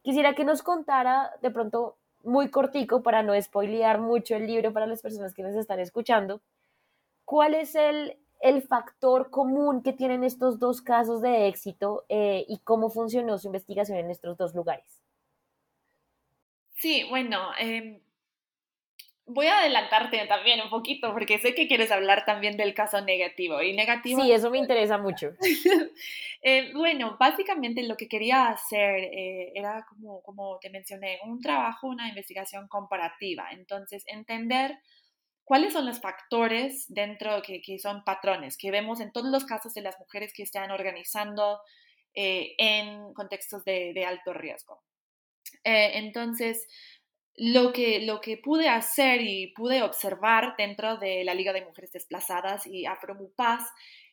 Speaker 2: Quisiera que nos contara de pronto muy cortico para no spoilear mucho el libro para las personas que nos están escuchando, cuál es el, el factor común que tienen estos dos casos de éxito eh, y cómo funcionó su investigación en estos dos lugares.
Speaker 3: Sí, bueno, eh, voy a adelantarte también un poquito porque sé que quieres hablar también del caso negativo y negativo.
Speaker 2: Sí, eso me interesa mucho.
Speaker 3: eh, bueno, básicamente lo que quería hacer eh, era como, como te mencioné, un trabajo, una investigación comparativa. Entonces, entender cuáles son los factores dentro que, que son patrones que vemos en todos los casos de las mujeres que están organizando eh, en contextos de, de alto riesgo. Eh, entonces, lo que, lo que pude hacer y pude observar dentro de la Liga de Mujeres Desplazadas y Afromupaz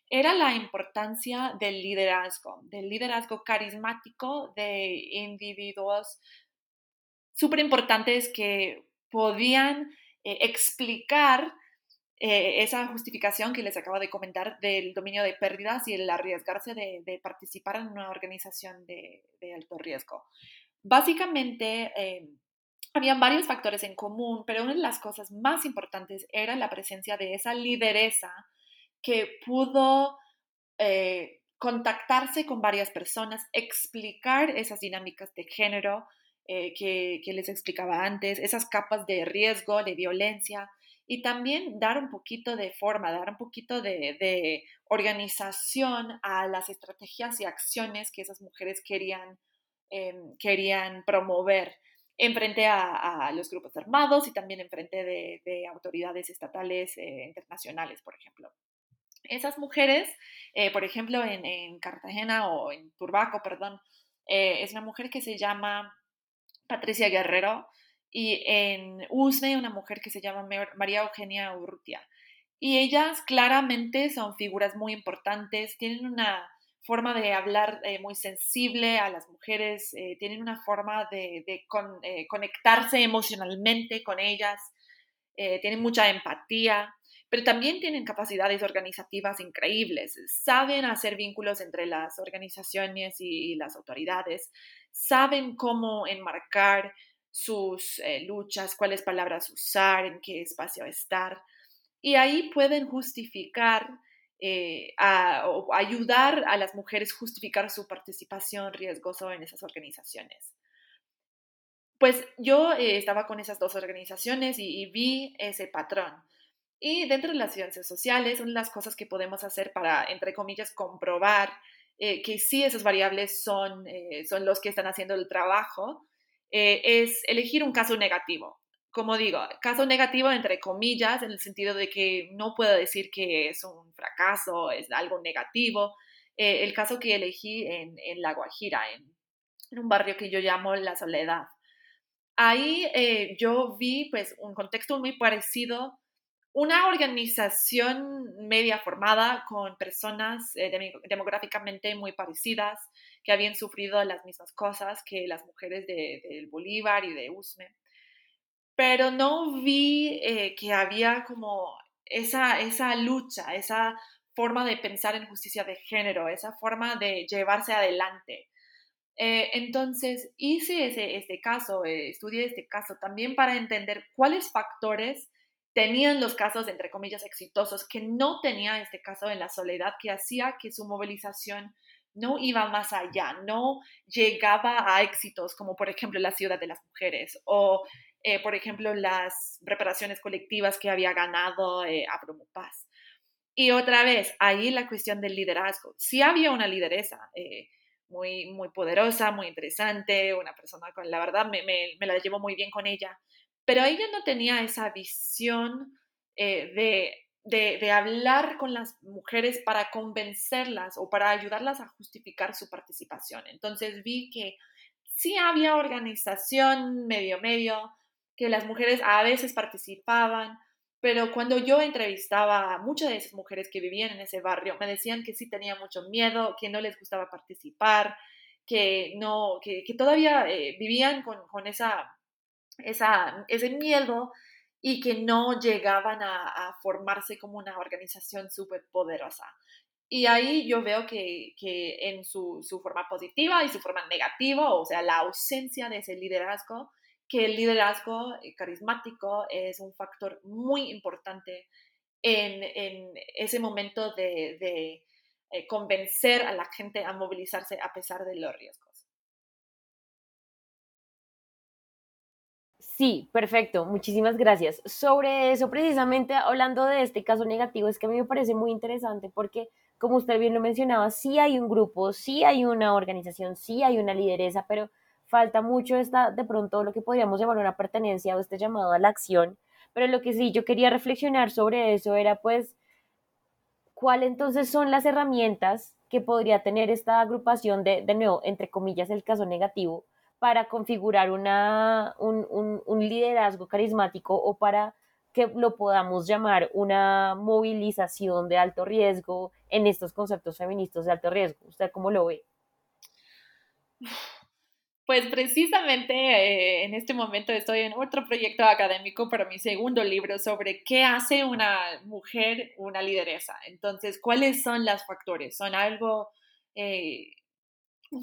Speaker 3: era la importancia del liderazgo, del liderazgo carismático de individuos súper importantes que podían eh, explicar eh, esa justificación que les acabo de comentar del dominio de pérdidas y el arriesgarse de, participar en una organización de, de alto riesgo. Básicamente, eh, habían varios factores en común, pero una de las cosas más importantes era la presencia de esa lideresa que pudo eh, contactarse con varias personas, explicar esas dinámicas de género eh, que, les explicaba antes, esas capas de riesgo, de violencia, y también dar un poquito de forma, dar un poquito de, organización a las estrategias y acciones que esas mujeres querían, eh, querían promover en frente a, a, los grupos armados y también en frente de, de autoridades estatales eh, internacionales, por ejemplo. Esas mujeres, eh, por ejemplo, en, en, Cartagena o en Turbaco, perdón, eh, es una mujer que se llama Patricia Guerrero y en Usme una mujer que se llama María Eugenia Urrutia. Y ellas claramente son figuras muy importantes, tienen una forma de hablar eh, muy sensible a las mujeres, eh, tienen una forma de, eh, conectarse emocionalmente con ellas, tienen mucha empatía, pero también tienen capacidades organizativas increíbles, saben hacer vínculos entre las organizaciones y las autoridades, saben cómo enmarcar sus eh, luchas, cuáles palabras usar, en qué espacio estar, y ahí pueden justificar eh, o ayudar a las mujeres justificar su participación riesgosa en esas organizaciones. Pues yo eh, estaba con esas dos organizaciones y, y, vi ese patrón. Y dentro de las ciencias sociales, una de las cosas que podemos hacer para, entre comillas, comprobar eh, que sí esas variables son, eh, son los que están haciendo el trabajo, eh, es elegir un caso negativo como digo, caso negativo entre comillas, en el sentido de que no puedo decir que es un fracaso, es algo negativo. Eh, el caso que elegí en, en La Guajira, en, en, un barrio que yo llamo La Soledad. Ahí eh, yo vi pues un contexto muy parecido, una organización media formada con personas eh, demográficamente muy parecidas, que habían sufrido las mismas cosas que las mujeres del de Bolívar y de Usme pero no vi eh, que había como esa, esa lucha, esa forma de pensar en justicia de género, esa forma de llevarse adelante. Eh, entonces, hice ese, este caso, estudié este caso también para entender cuáles factores tenían los casos, entre comillas, exitosos, que no tenía este caso en la soledad, que hacía que su movilización no iba más allá, no llegaba a éxitos como por ejemplo la ciudad de las mujeres o eh, por ejemplo, las reparaciones colectivas que había ganado eh, Paz. Y otra vez, ahí la cuestión del liderazgo. Sí había una lideresa eh, muy, muy poderosa, muy interesante, una persona con, la verdad, me, me, me, la llevo muy bien con ella, pero ella no tenía esa visión eh, de de, hablar con las mujeres para convencerlas o para ayudarlas a justificar su participación. Entonces vi que sí había organización medio medio, que las mujeres a veces participaban, pero cuando yo entrevistaba a muchas de esas mujeres que vivían en ese barrio, me decían que sí tenían mucho miedo, que no les gustaba participar, que, no, que, todavía eh, vivían con, con esa, esa, ese miedo y que no llegaban a, formarse como una organización súper poderosa. Y ahí yo veo que, que en su, su, forma positiva y su forma negativa, o sea, la ausencia de ese liderazgo, que el liderazgo carismático es un factor muy importante en, en ese momento de, de eh, convencer a la gente a movilizarse a pesar de los riesgos.
Speaker 2: Sí, perfecto, muchísimas gracias. Sobre eso, precisamente hablando de este caso negativo, es que a mí me parece muy interesante porque, como usted bien lo mencionaba, sí hay un grupo, sí hay una organización, sí hay una lideresa, pero falta mucho esta, de pronto, lo que podríamos llamar una pertenencia o este llamado a la acción. Pero lo que sí yo quería reflexionar sobre eso era, pues, ¿cuáles entonces son las herramientas que podría tener esta agrupación de, de nuevo, entre comillas, el caso negativo? Para configurar una, un, un, liderazgo carismático o para que lo podamos llamar una movilización de alto riesgo en estos conceptos feministas de alto riesgo. ¿Usted cómo lo ve?
Speaker 3: Pues precisamente eh, en este momento estoy en otro proyecto académico para mi segundo libro sobre qué hace una mujer una lideresa. Entonces, ¿cuáles son los factores? ¿Son algo eh,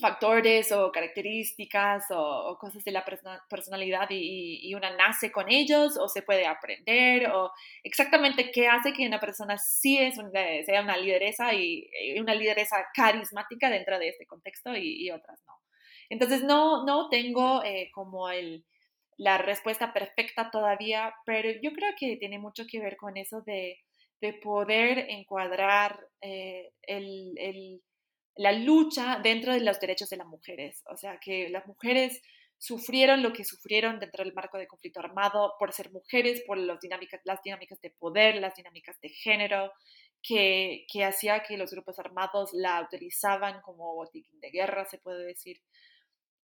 Speaker 3: factores o características o, cosas de la personalidad y, una nace con ellos o se puede aprender o exactamente qué hace que una persona sí es sea una lideresa y, una lideresa carismática dentro de este contexto y, otras no. Entonces no, no tengo eh, como el, la respuesta perfecta todavía, pero yo creo que tiene mucho que ver con eso de, de poder encuadrar eh, el, el la lucha dentro de los derechos de las mujeres. O sea, que las mujeres sufrieron lo que sufrieron dentro del marco de conflicto armado por ser mujeres, por las dinámicas, las dinámicas de poder, las dinámicas de género, que, que hacía que los grupos armados la utilizaban como botiquín de guerra, se puede decir.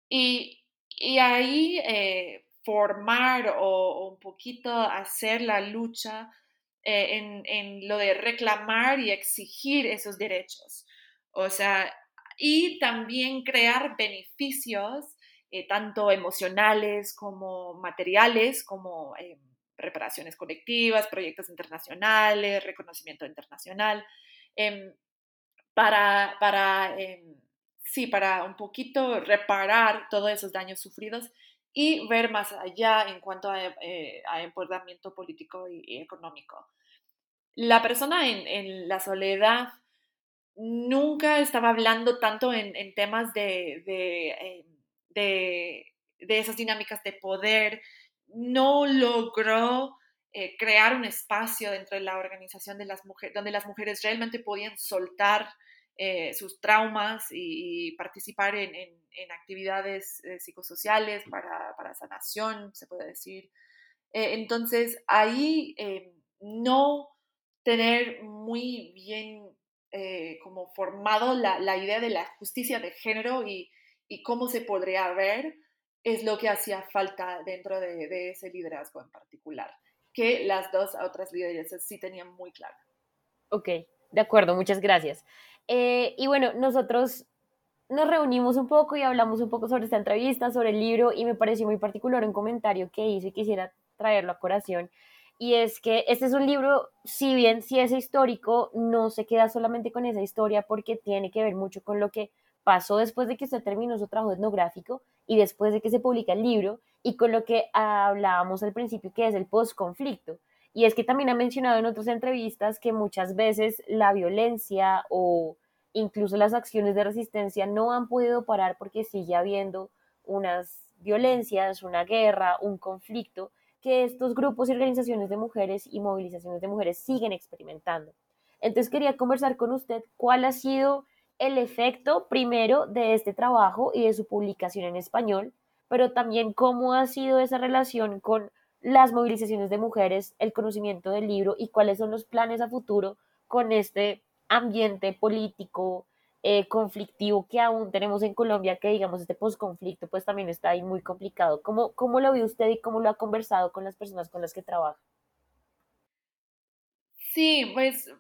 Speaker 3: Y, y ahí eh, formar o, un poquito hacer la lucha eh, en, en lo de reclamar y exigir esos derechos. O sea, y también crear beneficios, eh, tanto emocionales como materiales, como eh, reparaciones colectivas, proyectos internacionales, reconocimiento internacional, em, para, para, em, sí, para un poquito reparar todos esos daños sufridos y ver más allá en cuanto a, eh, empoderamiento político y, económico. La persona en la soledad nunca estaba hablando tanto en, temas de, eh, de, de, esas dinámicas de poder, no logró eh, crear un espacio dentro de la organización de las mujeres, donde las mujeres realmente podían soltar eh, sus traumas y, participar en, en, actividades psicosociales para, para, sanación, se puede decir. entonces, ahí no tener muy bien eh, como formado la, la, idea de la justicia de género y, y, cómo se podría ver, es lo que hacía falta dentro de, de, ese liderazgo en particular, que las dos otras lideresas sí tenían muy claro.
Speaker 2: Ok, de acuerdo, muchas gracias. Eh, y bueno, nosotros nos reunimos un poco y hablamos un poco sobre esta entrevista, sobre el libro, y me pareció muy particular un comentario que hice y quisiera traerlo a corazón y es que este es un libro, si bien si es histórico, no se queda solamente con esa historia porque tiene que ver mucho con lo que pasó después de que se terminó su trabajo etnográfico y después de que se publica el libro y con lo que hablábamos al principio que es el postconflicto. Y es que también ha mencionado en otras entrevistas que muchas veces la violencia o incluso las acciones de resistencia no han podido parar porque sigue habiendo unas violencias, una guerra, un conflicto que estos grupos y organizaciones de mujeres y movilizaciones de mujeres siguen experimentando. Entonces quería conversar con usted cuál ha sido el efecto primero de este trabajo y de su publicación en español, pero también cómo ha sido esa relación con las movilizaciones de mujeres, el conocimiento del libro y cuáles son los planes a futuro con este ambiente político, eh, conflictivo que aún tenemos en Colombia, que digamos este posconflicto pues también está ahí muy complicado. ¿Cómo, ¿Cómo lo ve usted y cómo lo ha conversado con las personas con las que trabaja?
Speaker 3: Sí, pues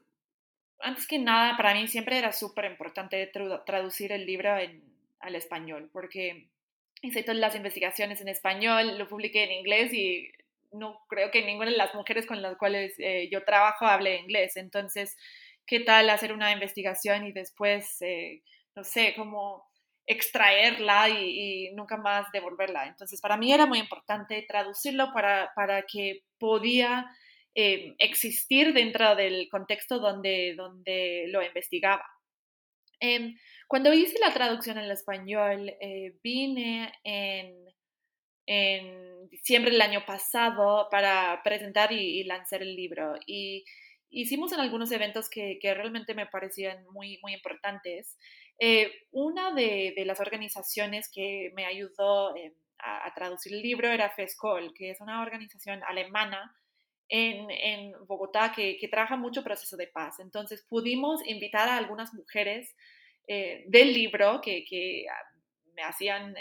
Speaker 3: antes que nada, para mí siempre era súper importante traducir el libro al español, porque hice todas las investigaciones en español, lo publiqué en inglés y no creo que ninguna de las mujeres con las cuales eh, yo trabajo hable inglés. Entonces, qué tal hacer una investigación y después, eh, no sé, cómo extraerla y, nunca más devolverla. Entonces, para mí era muy importante traducirlo para, para que podía eh, existir dentro del contexto donde, donde lo investigaba. Em, cuando hice la traducción en español, eh, vine en, en, diciembre del año pasado para presentar y, y lanzar el libro. Y hicimos en algunos eventos que, realmente me parecían muy, muy importantes. Eh, una de, las organizaciones que me ayudó eh, a, traducir el libro era FESCOL, que es una organización alemana en, Bogotá que, trabaja mucho proceso de paz. Entonces pudimos invitar a algunas mujeres eh, del libro que, ah, me hacían,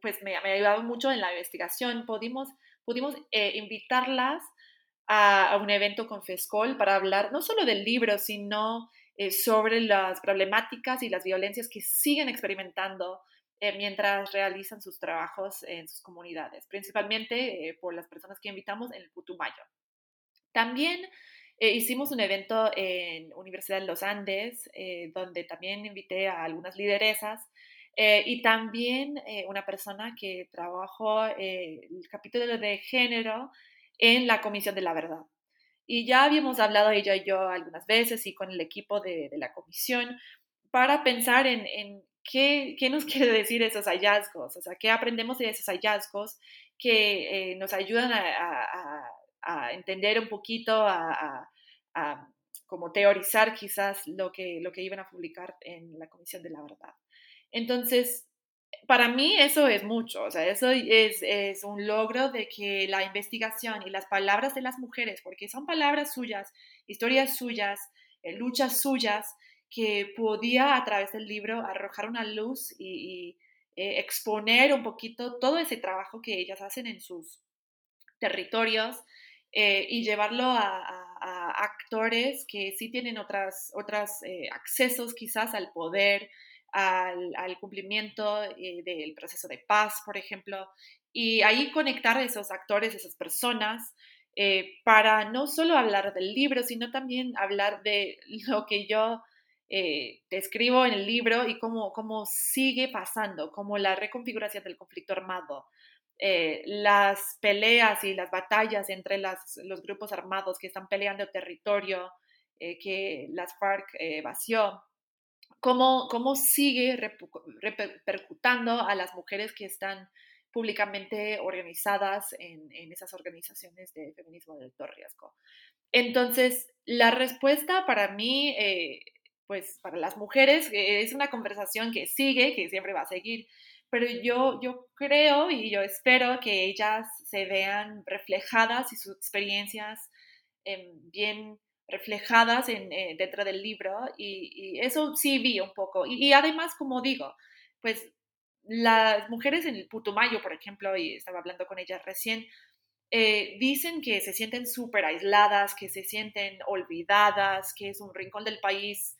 Speaker 3: pues me, me ayudaban mucho en la investigación. Pudimos, pudimos invitarlas a, un evento con FESCOL para hablar no solo del libro, sino eh, sobre las problemáticas y las violencias que siguen experimentando eh, mientras realizan sus trabajos en sus comunidades, principalmente eh, por las personas que invitamos en el Putumayo. También hicimos un evento en Universidad de los Andes, donde también invité a algunas lideresas y también una persona que trabajó el capítulo de género en la Comisión de la Verdad. Y ya habíamos hablado ella y yo algunas veces y con el equipo de, la comisión para pensar en, qué, nos quiere decir esos hallazgos, o sea, qué aprendemos de esos hallazgos que eh, nos ayudan a, entender un poquito, a, como teorizar quizás lo que, lo que iban a publicar en la Comisión de la Verdad. Entonces, para mí eso es mucho, o sea, eso es, un logro de que la investigación y las palabras de las mujeres, porque son palabras suyas, historias suyas, eh, luchas suyas, que podía a través del libro arrojar una luz y, eh, exponer un poquito todo ese trabajo que ellas hacen en sus territorios eh, y llevarlo a, actores que sí tienen otras, otros accesos quizás al poder, al, cumplimiento eh, del proceso de paz, por ejemplo, y ahí conectar a esos actores, esas personas, eh, para no solo hablar del libro, sino también hablar de lo que yo eh, describo en el libro y cómo, cómo sigue pasando, como la reconfiguración del conflicto armado, las peleas y las batallas entre los grupos armados que están peleando el territorio que las FARC vació cómo, cómo sigue repercutando a las mujeres que están públicamente organizadas en, en, esas organizaciones de feminismo de alto riesgo. Entonces, la respuesta para mí, eh, pues para las mujeres, eh, es una conversación que sigue, que siempre va a seguir, pero yo, yo creo y yo espero que ellas se vean reflejadas y sus experiencias eh, bien reflejadas en, eh, dentro del libro y, eso sí vi un poco. Y, además, como digo, pues las mujeres en el Putumayo, por ejemplo, y estaba hablando con ellas recién, eh, dicen que se sienten súper aisladas, que se sienten olvidadas, que es un rincón del país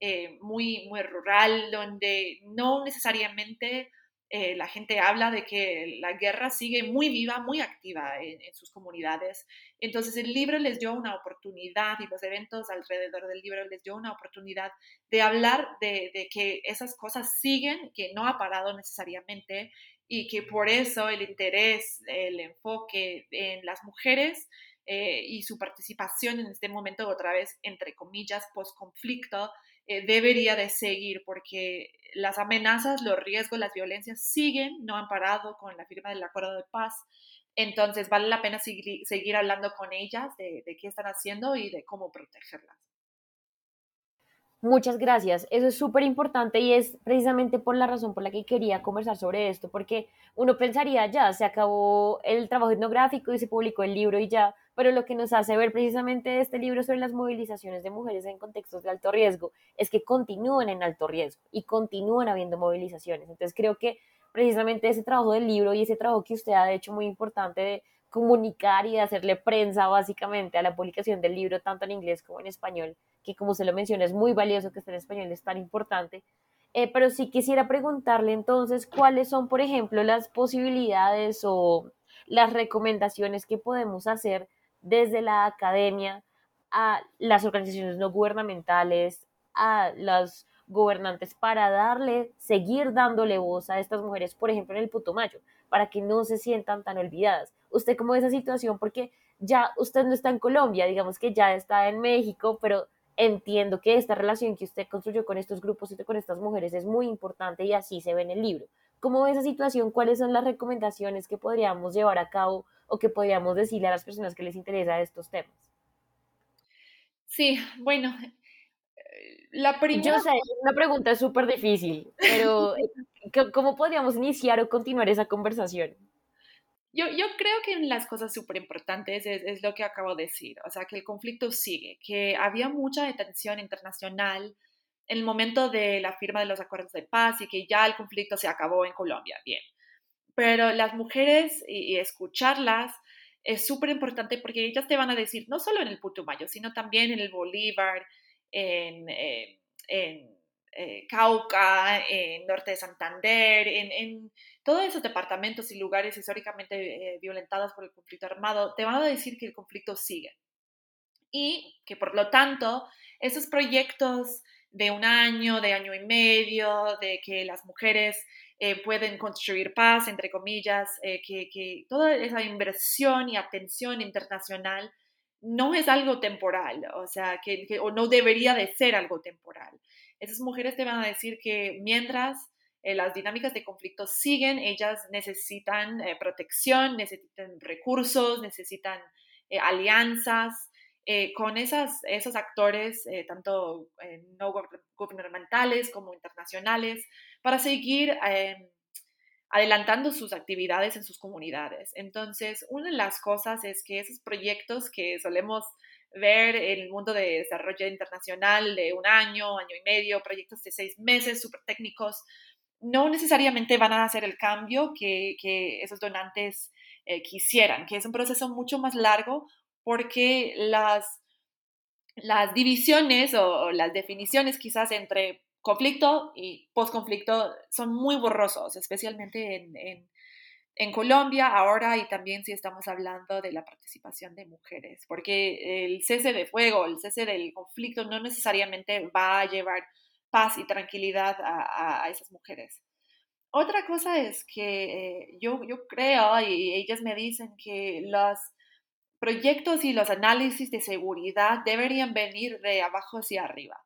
Speaker 3: eh, muy, muy rural, donde no necesariamente eh, la gente habla de que la guerra sigue muy viva, muy activa en, sus comunidades. Entonces el libro les dio una oportunidad y los eventos alrededor del libro les dio una oportunidad de hablar de, que esas cosas siguen, que no ha parado necesariamente y que por eso el interés, el enfoque en las mujeres eh, y su participación en este momento otra vez, entre comillas, post-conflicto, eh, debería de seguir porque las amenazas, los riesgos, las violencias siguen, no han parado con la firma del acuerdo de paz. Entonces vale la pena seguir, seguir hablando con ellas de, qué están haciendo y de cómo protegerlas.
Speaker 2: Muchas gracias. Eso es súper importante y es precisamente por la razón por la que quería conversar sobre esto, porque uno pensaría ya, se acabó el trabajo etnográfico y se publicó el libro y ya, pero lo que nos hace ver precisamente este libro sobre las movilizaciones de mujeres en contextos de alto riesgo es que continúan en alto riesgo y continúan habiendo movilizaciones. Entonces creo que precisamente ese trabajo del libro y ese trabajo que usted ha hecho muy importante de comunicar y de hacerle prensa básicamente a la publicación del libro, tanto en inglés como en español, que como se lo menciona es muy valioso que esté en español, es tan importante. Eh, pero sí quisiera preguntarle entonces cuáles son, por ejemplo, las posibilidades o las recomendaciones que podemos hacer desde la academia a las organizaciones no gubernamentales, a las gobernantes para darle, seguir dándole voz a estas mujeres, por ejemplo, en el Putumayo, para que no se sientan tan olvidadas. ¿Usted cómo ve esa situación? Porque ya usted no está en Colombia, digamos que ya está en México, pero entiendo que esta relación que usted construyó con estos grupos y con estas mujeres es muy importante y así se ve en el libro. ¿Cómo ve esa situación? ¿Cuáles son las recomendaciones que podríamos llevar a cabo o que podríamos decirle a las personas que les interesa estos temas?
Speaker 3: Sí, bueno, la primera...
Speaker 2: Yo sé, una pregunta súper difícil, pero ¿cómo podríamos iniciar o continuar esa conversación?
Speaker 3: Yo, yo creo que las cosas súper importantes es, es, lo que acabo de decir, o sea, que el conflicto sigue, que había mucha detención internacional en el momento de la firma de los acuerdos de paz y que ya el conflicto se acabó en Colombia, bien. Pero las mujeres y, y escucharlas es súper importante porque ellas te van a decir, no solo en el Putumayo, sino también en el Bolívar, en, eh, en eh, Cauca, en Norte de Santander, en, en, todos esos departamentos y lugares históricamente eh, violentados por el conflicto armado, te van a decir que el conflicto sigue. Y que por lo tanto, esos proyectos de un año, de año y medio, de que las mujeres eh, pueden construir paz, entre comillas, eh, que, que, toda esa inversión y atención internacional no es algo temporal, o sea, que, o no debería de ser algo temporal. Esas mujeres te van a decir que mientras eh, las dinámicas de conflicto siguen, ellas necesitan protección, necesitan recursos, necesitan alianzas eh, con esas, esos actores, eh, tanto no gubernamentales como internacionales, para seguir adelantando sus actividades en sus comunidades. Entonces, una de las cosas es que esos proyectos que solemos ver en el mundo de desarrollo internacional de un año, año y medio, proyectos de seis meses, súper técnicos, no necesariamente van a hacer el cambio que, que esos donantes eh, quisieran, que es un proceso mucho más largo porque las, las divisiones o, las definiciones quizás entre conflicto y posconflicto son muy borrosos, especialmente en, Colombia ahora y también si estamos hablando de la participación de mujeres, porque el cese de fuego, el cese del conflicto no necesariamente va a llevar paz y tranquilidad a, esas mujeres. Otra cosa es que eh, yo, yo creo, y ellas me dicen que los proyectos y los análisis de seguridad deberían venir de abajo hacia arriba.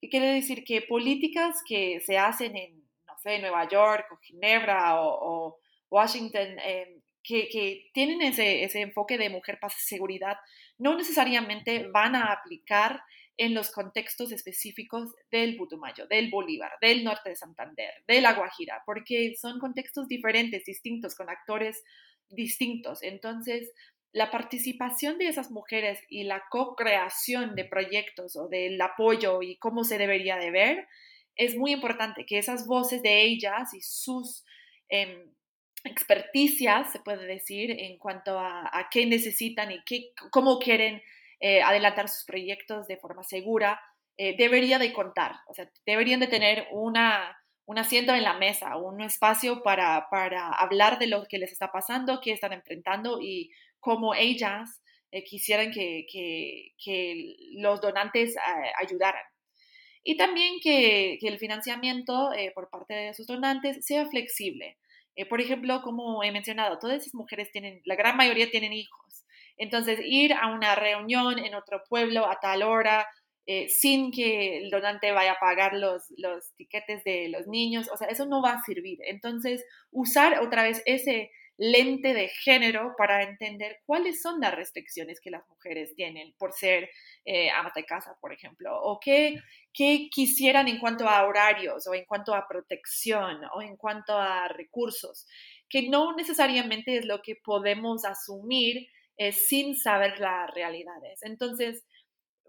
Speaker 3: ¿Qué quiere decir? Que políticas que se hacen en, no sé, Nueva York o Ginebra o, o Washington, eh, que, que, tienen ese, ese enfoque de mujer, paz y seguridad, no necesariamente van a aplicar en los contextos específicos del Putumayo, del Bolívar, del norte de Santander, de la Guajira, porque son contextos diferentes, distintos, con actores distintos. Entonces, la participación de esas mujeres y la co-creación de proyectos o del apoyo y cómo se debería de ver, es muy importante que esas voces de ellas y sus eh, experticias, se puede decir, en cuanto a, qué necesitan y qué, cómo quieren eh, adelantar sus proyectos de forma segura, eh, debería de contar, o sea, deberían de tener una, un asiento en la mesa, un espacio para, para hablar de lo que les está pasando, qué están enfrentando y cómo ellas eh, quisieran que, los donantes eh, ayudaran. Y también que, el financiamiento eh, por parte de sus donantes sea flexible. Por ejemplo, como he mencionado, todas esas mujeres tienen, la gran mayoría tienen hijos. Entonces, ir a una reunión en otro pueblo a tal hora, sin que el donante vaya a pagar los, los tiquetes de los niños, o sea, eso no va a servir. Entonces, usar otra vez ese lente de género para entender cuáles son las restricciones que las mujeres tienen por ser eh, amas de casa, por ejemplo, o qué, qué quisieran en cuanto a horarios o en cuanto a protección o en cuanto a recursos, que no necesariamente es lo que podemos asumir eh, sin saber las realidades. Entonces,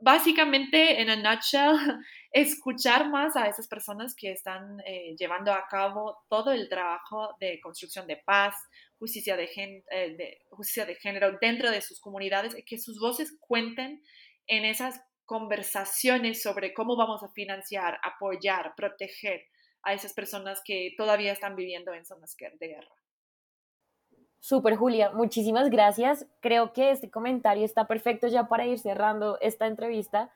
Speaker 3: básicamente, en a nutshell, escuchar más a esas personas que están eh, llevando a cabo todo el trabajo de construcción de paz, justicia de, eh, de, justicia de género dentro de sus comunidades, que sus voces cuenten en esas conversaciones sobre cómo vamos a financiar, apoyar, proteger a esas personas que todavía están viviendo en zonas de guerra.
Speaker 2: Super Julia, muchísimas gracias. Creo que este comentario está perfecto ya para ir cerrando esta entrevista.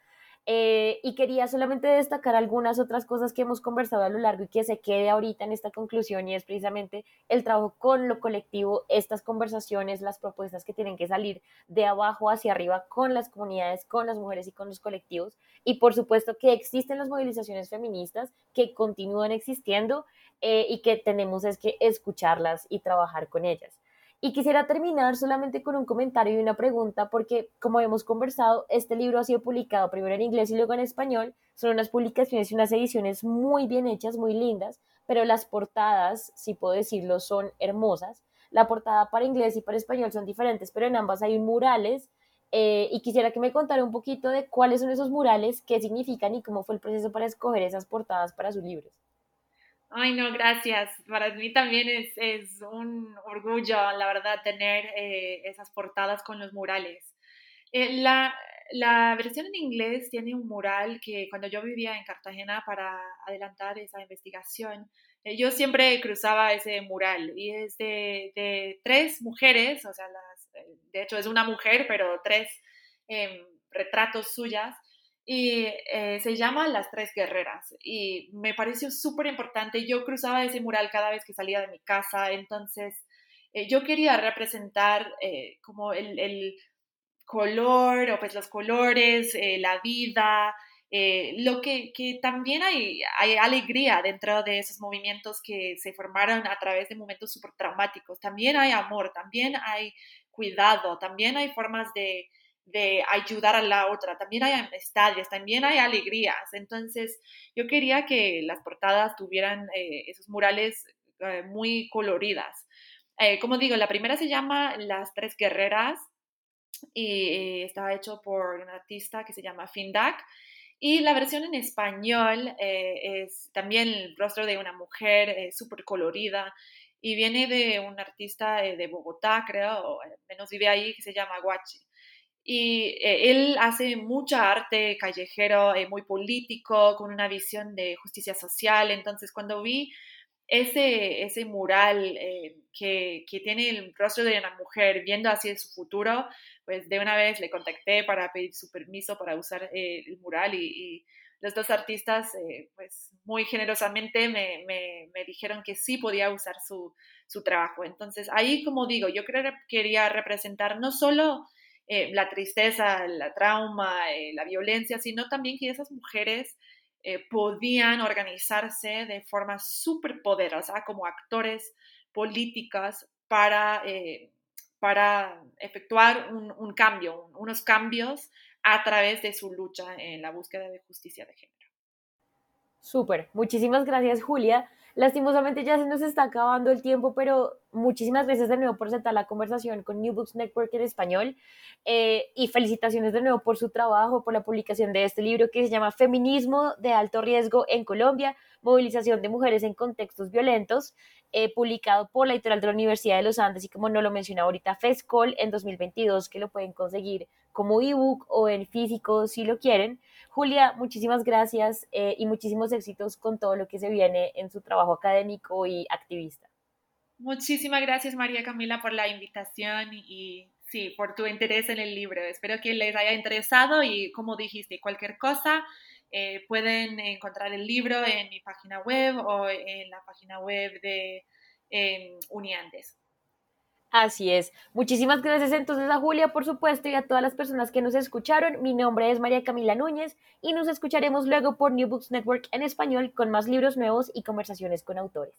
Speaker 2: Eh, y quería solamente destacar algunas otras cosas que hemos conversado a lo largo y que se quede ahorita en esta conclusión y es precisamente el trabajo con lo colectivo, estas conversaciones, las propuestas que tienen que salir de abajo hacia arriba con las comunidades, con las mujeres y con los colectivos. Y por supuesto que existen las movilizaciones feministas que continúan existiendo eh, y que tenemos es que escucharlas y trabajar con ellas. Y quisiera terminar solamente con un comentario y una pregunta, porque como hemos conversado, este libro ha sido publicado primero en inglés y luego en español. Son unas publicaciones y unas ediciones muy bien hechas, muy lindas, pero las portadas, si puedo decirlo, son hermosas. La portada para inglés y para español son diferentes, pero en ambas hay murales. Eh, y quisiera que me contara un poquito de cuáles son esos murales, qué significan y cómo fue el proceso para escoger esas portadas para sus libros.
Speaker 3: Ay, no, gracias. Para mí también es, un orgullo, la verdad, tener eh, esas portadas con los murales. Eh, la, la, versión en inglés tiene un mural que cuando yo vivía en Cartagena para adelantar esa investigación, eh, yo siempre cruzaba ese mural y es de, de tres mujeres, o sea, las, de hecho es una mujer, pero tres em, retratos suyas y eh, se llama Las Tres Guerreras y me pareció súper importante. Yo cruzaba ese mural cada vez que salía de mi casa, entonces eh, yo quería representar eh, como el, el, color o pues los colores, la vida, lo que, que, también hay, hay alegría dentro de esos movimientos que se formaron a través de momentos súper traumáticos. También hay amor, también hay cuidado, también hay formas de de ayudar a la otra, también hay amistades, también hay alegrías. Entonces, yo quería que las portadas tuvieran eh, esos murales eh, muy coloridas. Eh, como digo, la primera se llama Las Tres Guerreras y está hecho por un artista que se llama Findak. Y la versión en español es también el rostro de una mujer súper colorida y viene de un artista de Bogotá, creo, o menos vive ahí, que se llama Guachi. Y eh, él hace mucha arte callejero, eh, muy político, con una visión de justicia social. Entonces, cuando vi ese, ese mural eh, que, que, tiene el rostro de una mujer viendo hacia su futuro, pues de una vez le contacté para pedir su permiso para usar el mural y, los dos artistas, pues muy generosamente me, me, me, dijeron que sí podía usar su, su trabajo. Entonces, ahí, como digo, yo quería representar no solo eh, la tristeza, la trauma, eh, la violencia, sino también que esas mujeres eh, podían organizarse de forma súper poderosa como actores políticas para, para efectuar un, cambio, unos cambios a través de su lucha en la búsqueda de justicia de género.
Speaker 2: Súper, muchísimas gracias Julia. Lastimosamente ya se nos está acabando el tiempo, pero muchísimas gracias de nuevo por sentar la conversación con New Books Network en español eh, y felicitaciones de nuevo por su trabajo, por la publicación de este libro que se llama Feminismo de alto riesgo en Colombia, movilización de mujeres en contextos violentos, eh, publicado por la editorial de la Universidad de los Andes y como no lo mencionaba ahorita, FESCOL en 2022, que lo pueden conseguir como ebook o en físico si lo quieren. Julia, muchísimas gracias eh, y muchísimos éxitos con todo lo que se viene en su trabajo académico y activista.
Speaker 3: Muchísimas gracias María Camila por la invitación y sí, por tu interés en el libro. Espero que les haya interesado y como dijiste, cualquier cosa, eh, pueden encontrar el libro en mi página web o en la página web de eh, Uniandes.
Speaker 2: Así es. Muchísimas gracias entonces a Julia, por supuesto, y a todas las personas que nos escucharon. Mi nombre es María Camila Núñez y nos escucharemos luego por New Books Network en español con más libros nuevos y conversaciones con autores.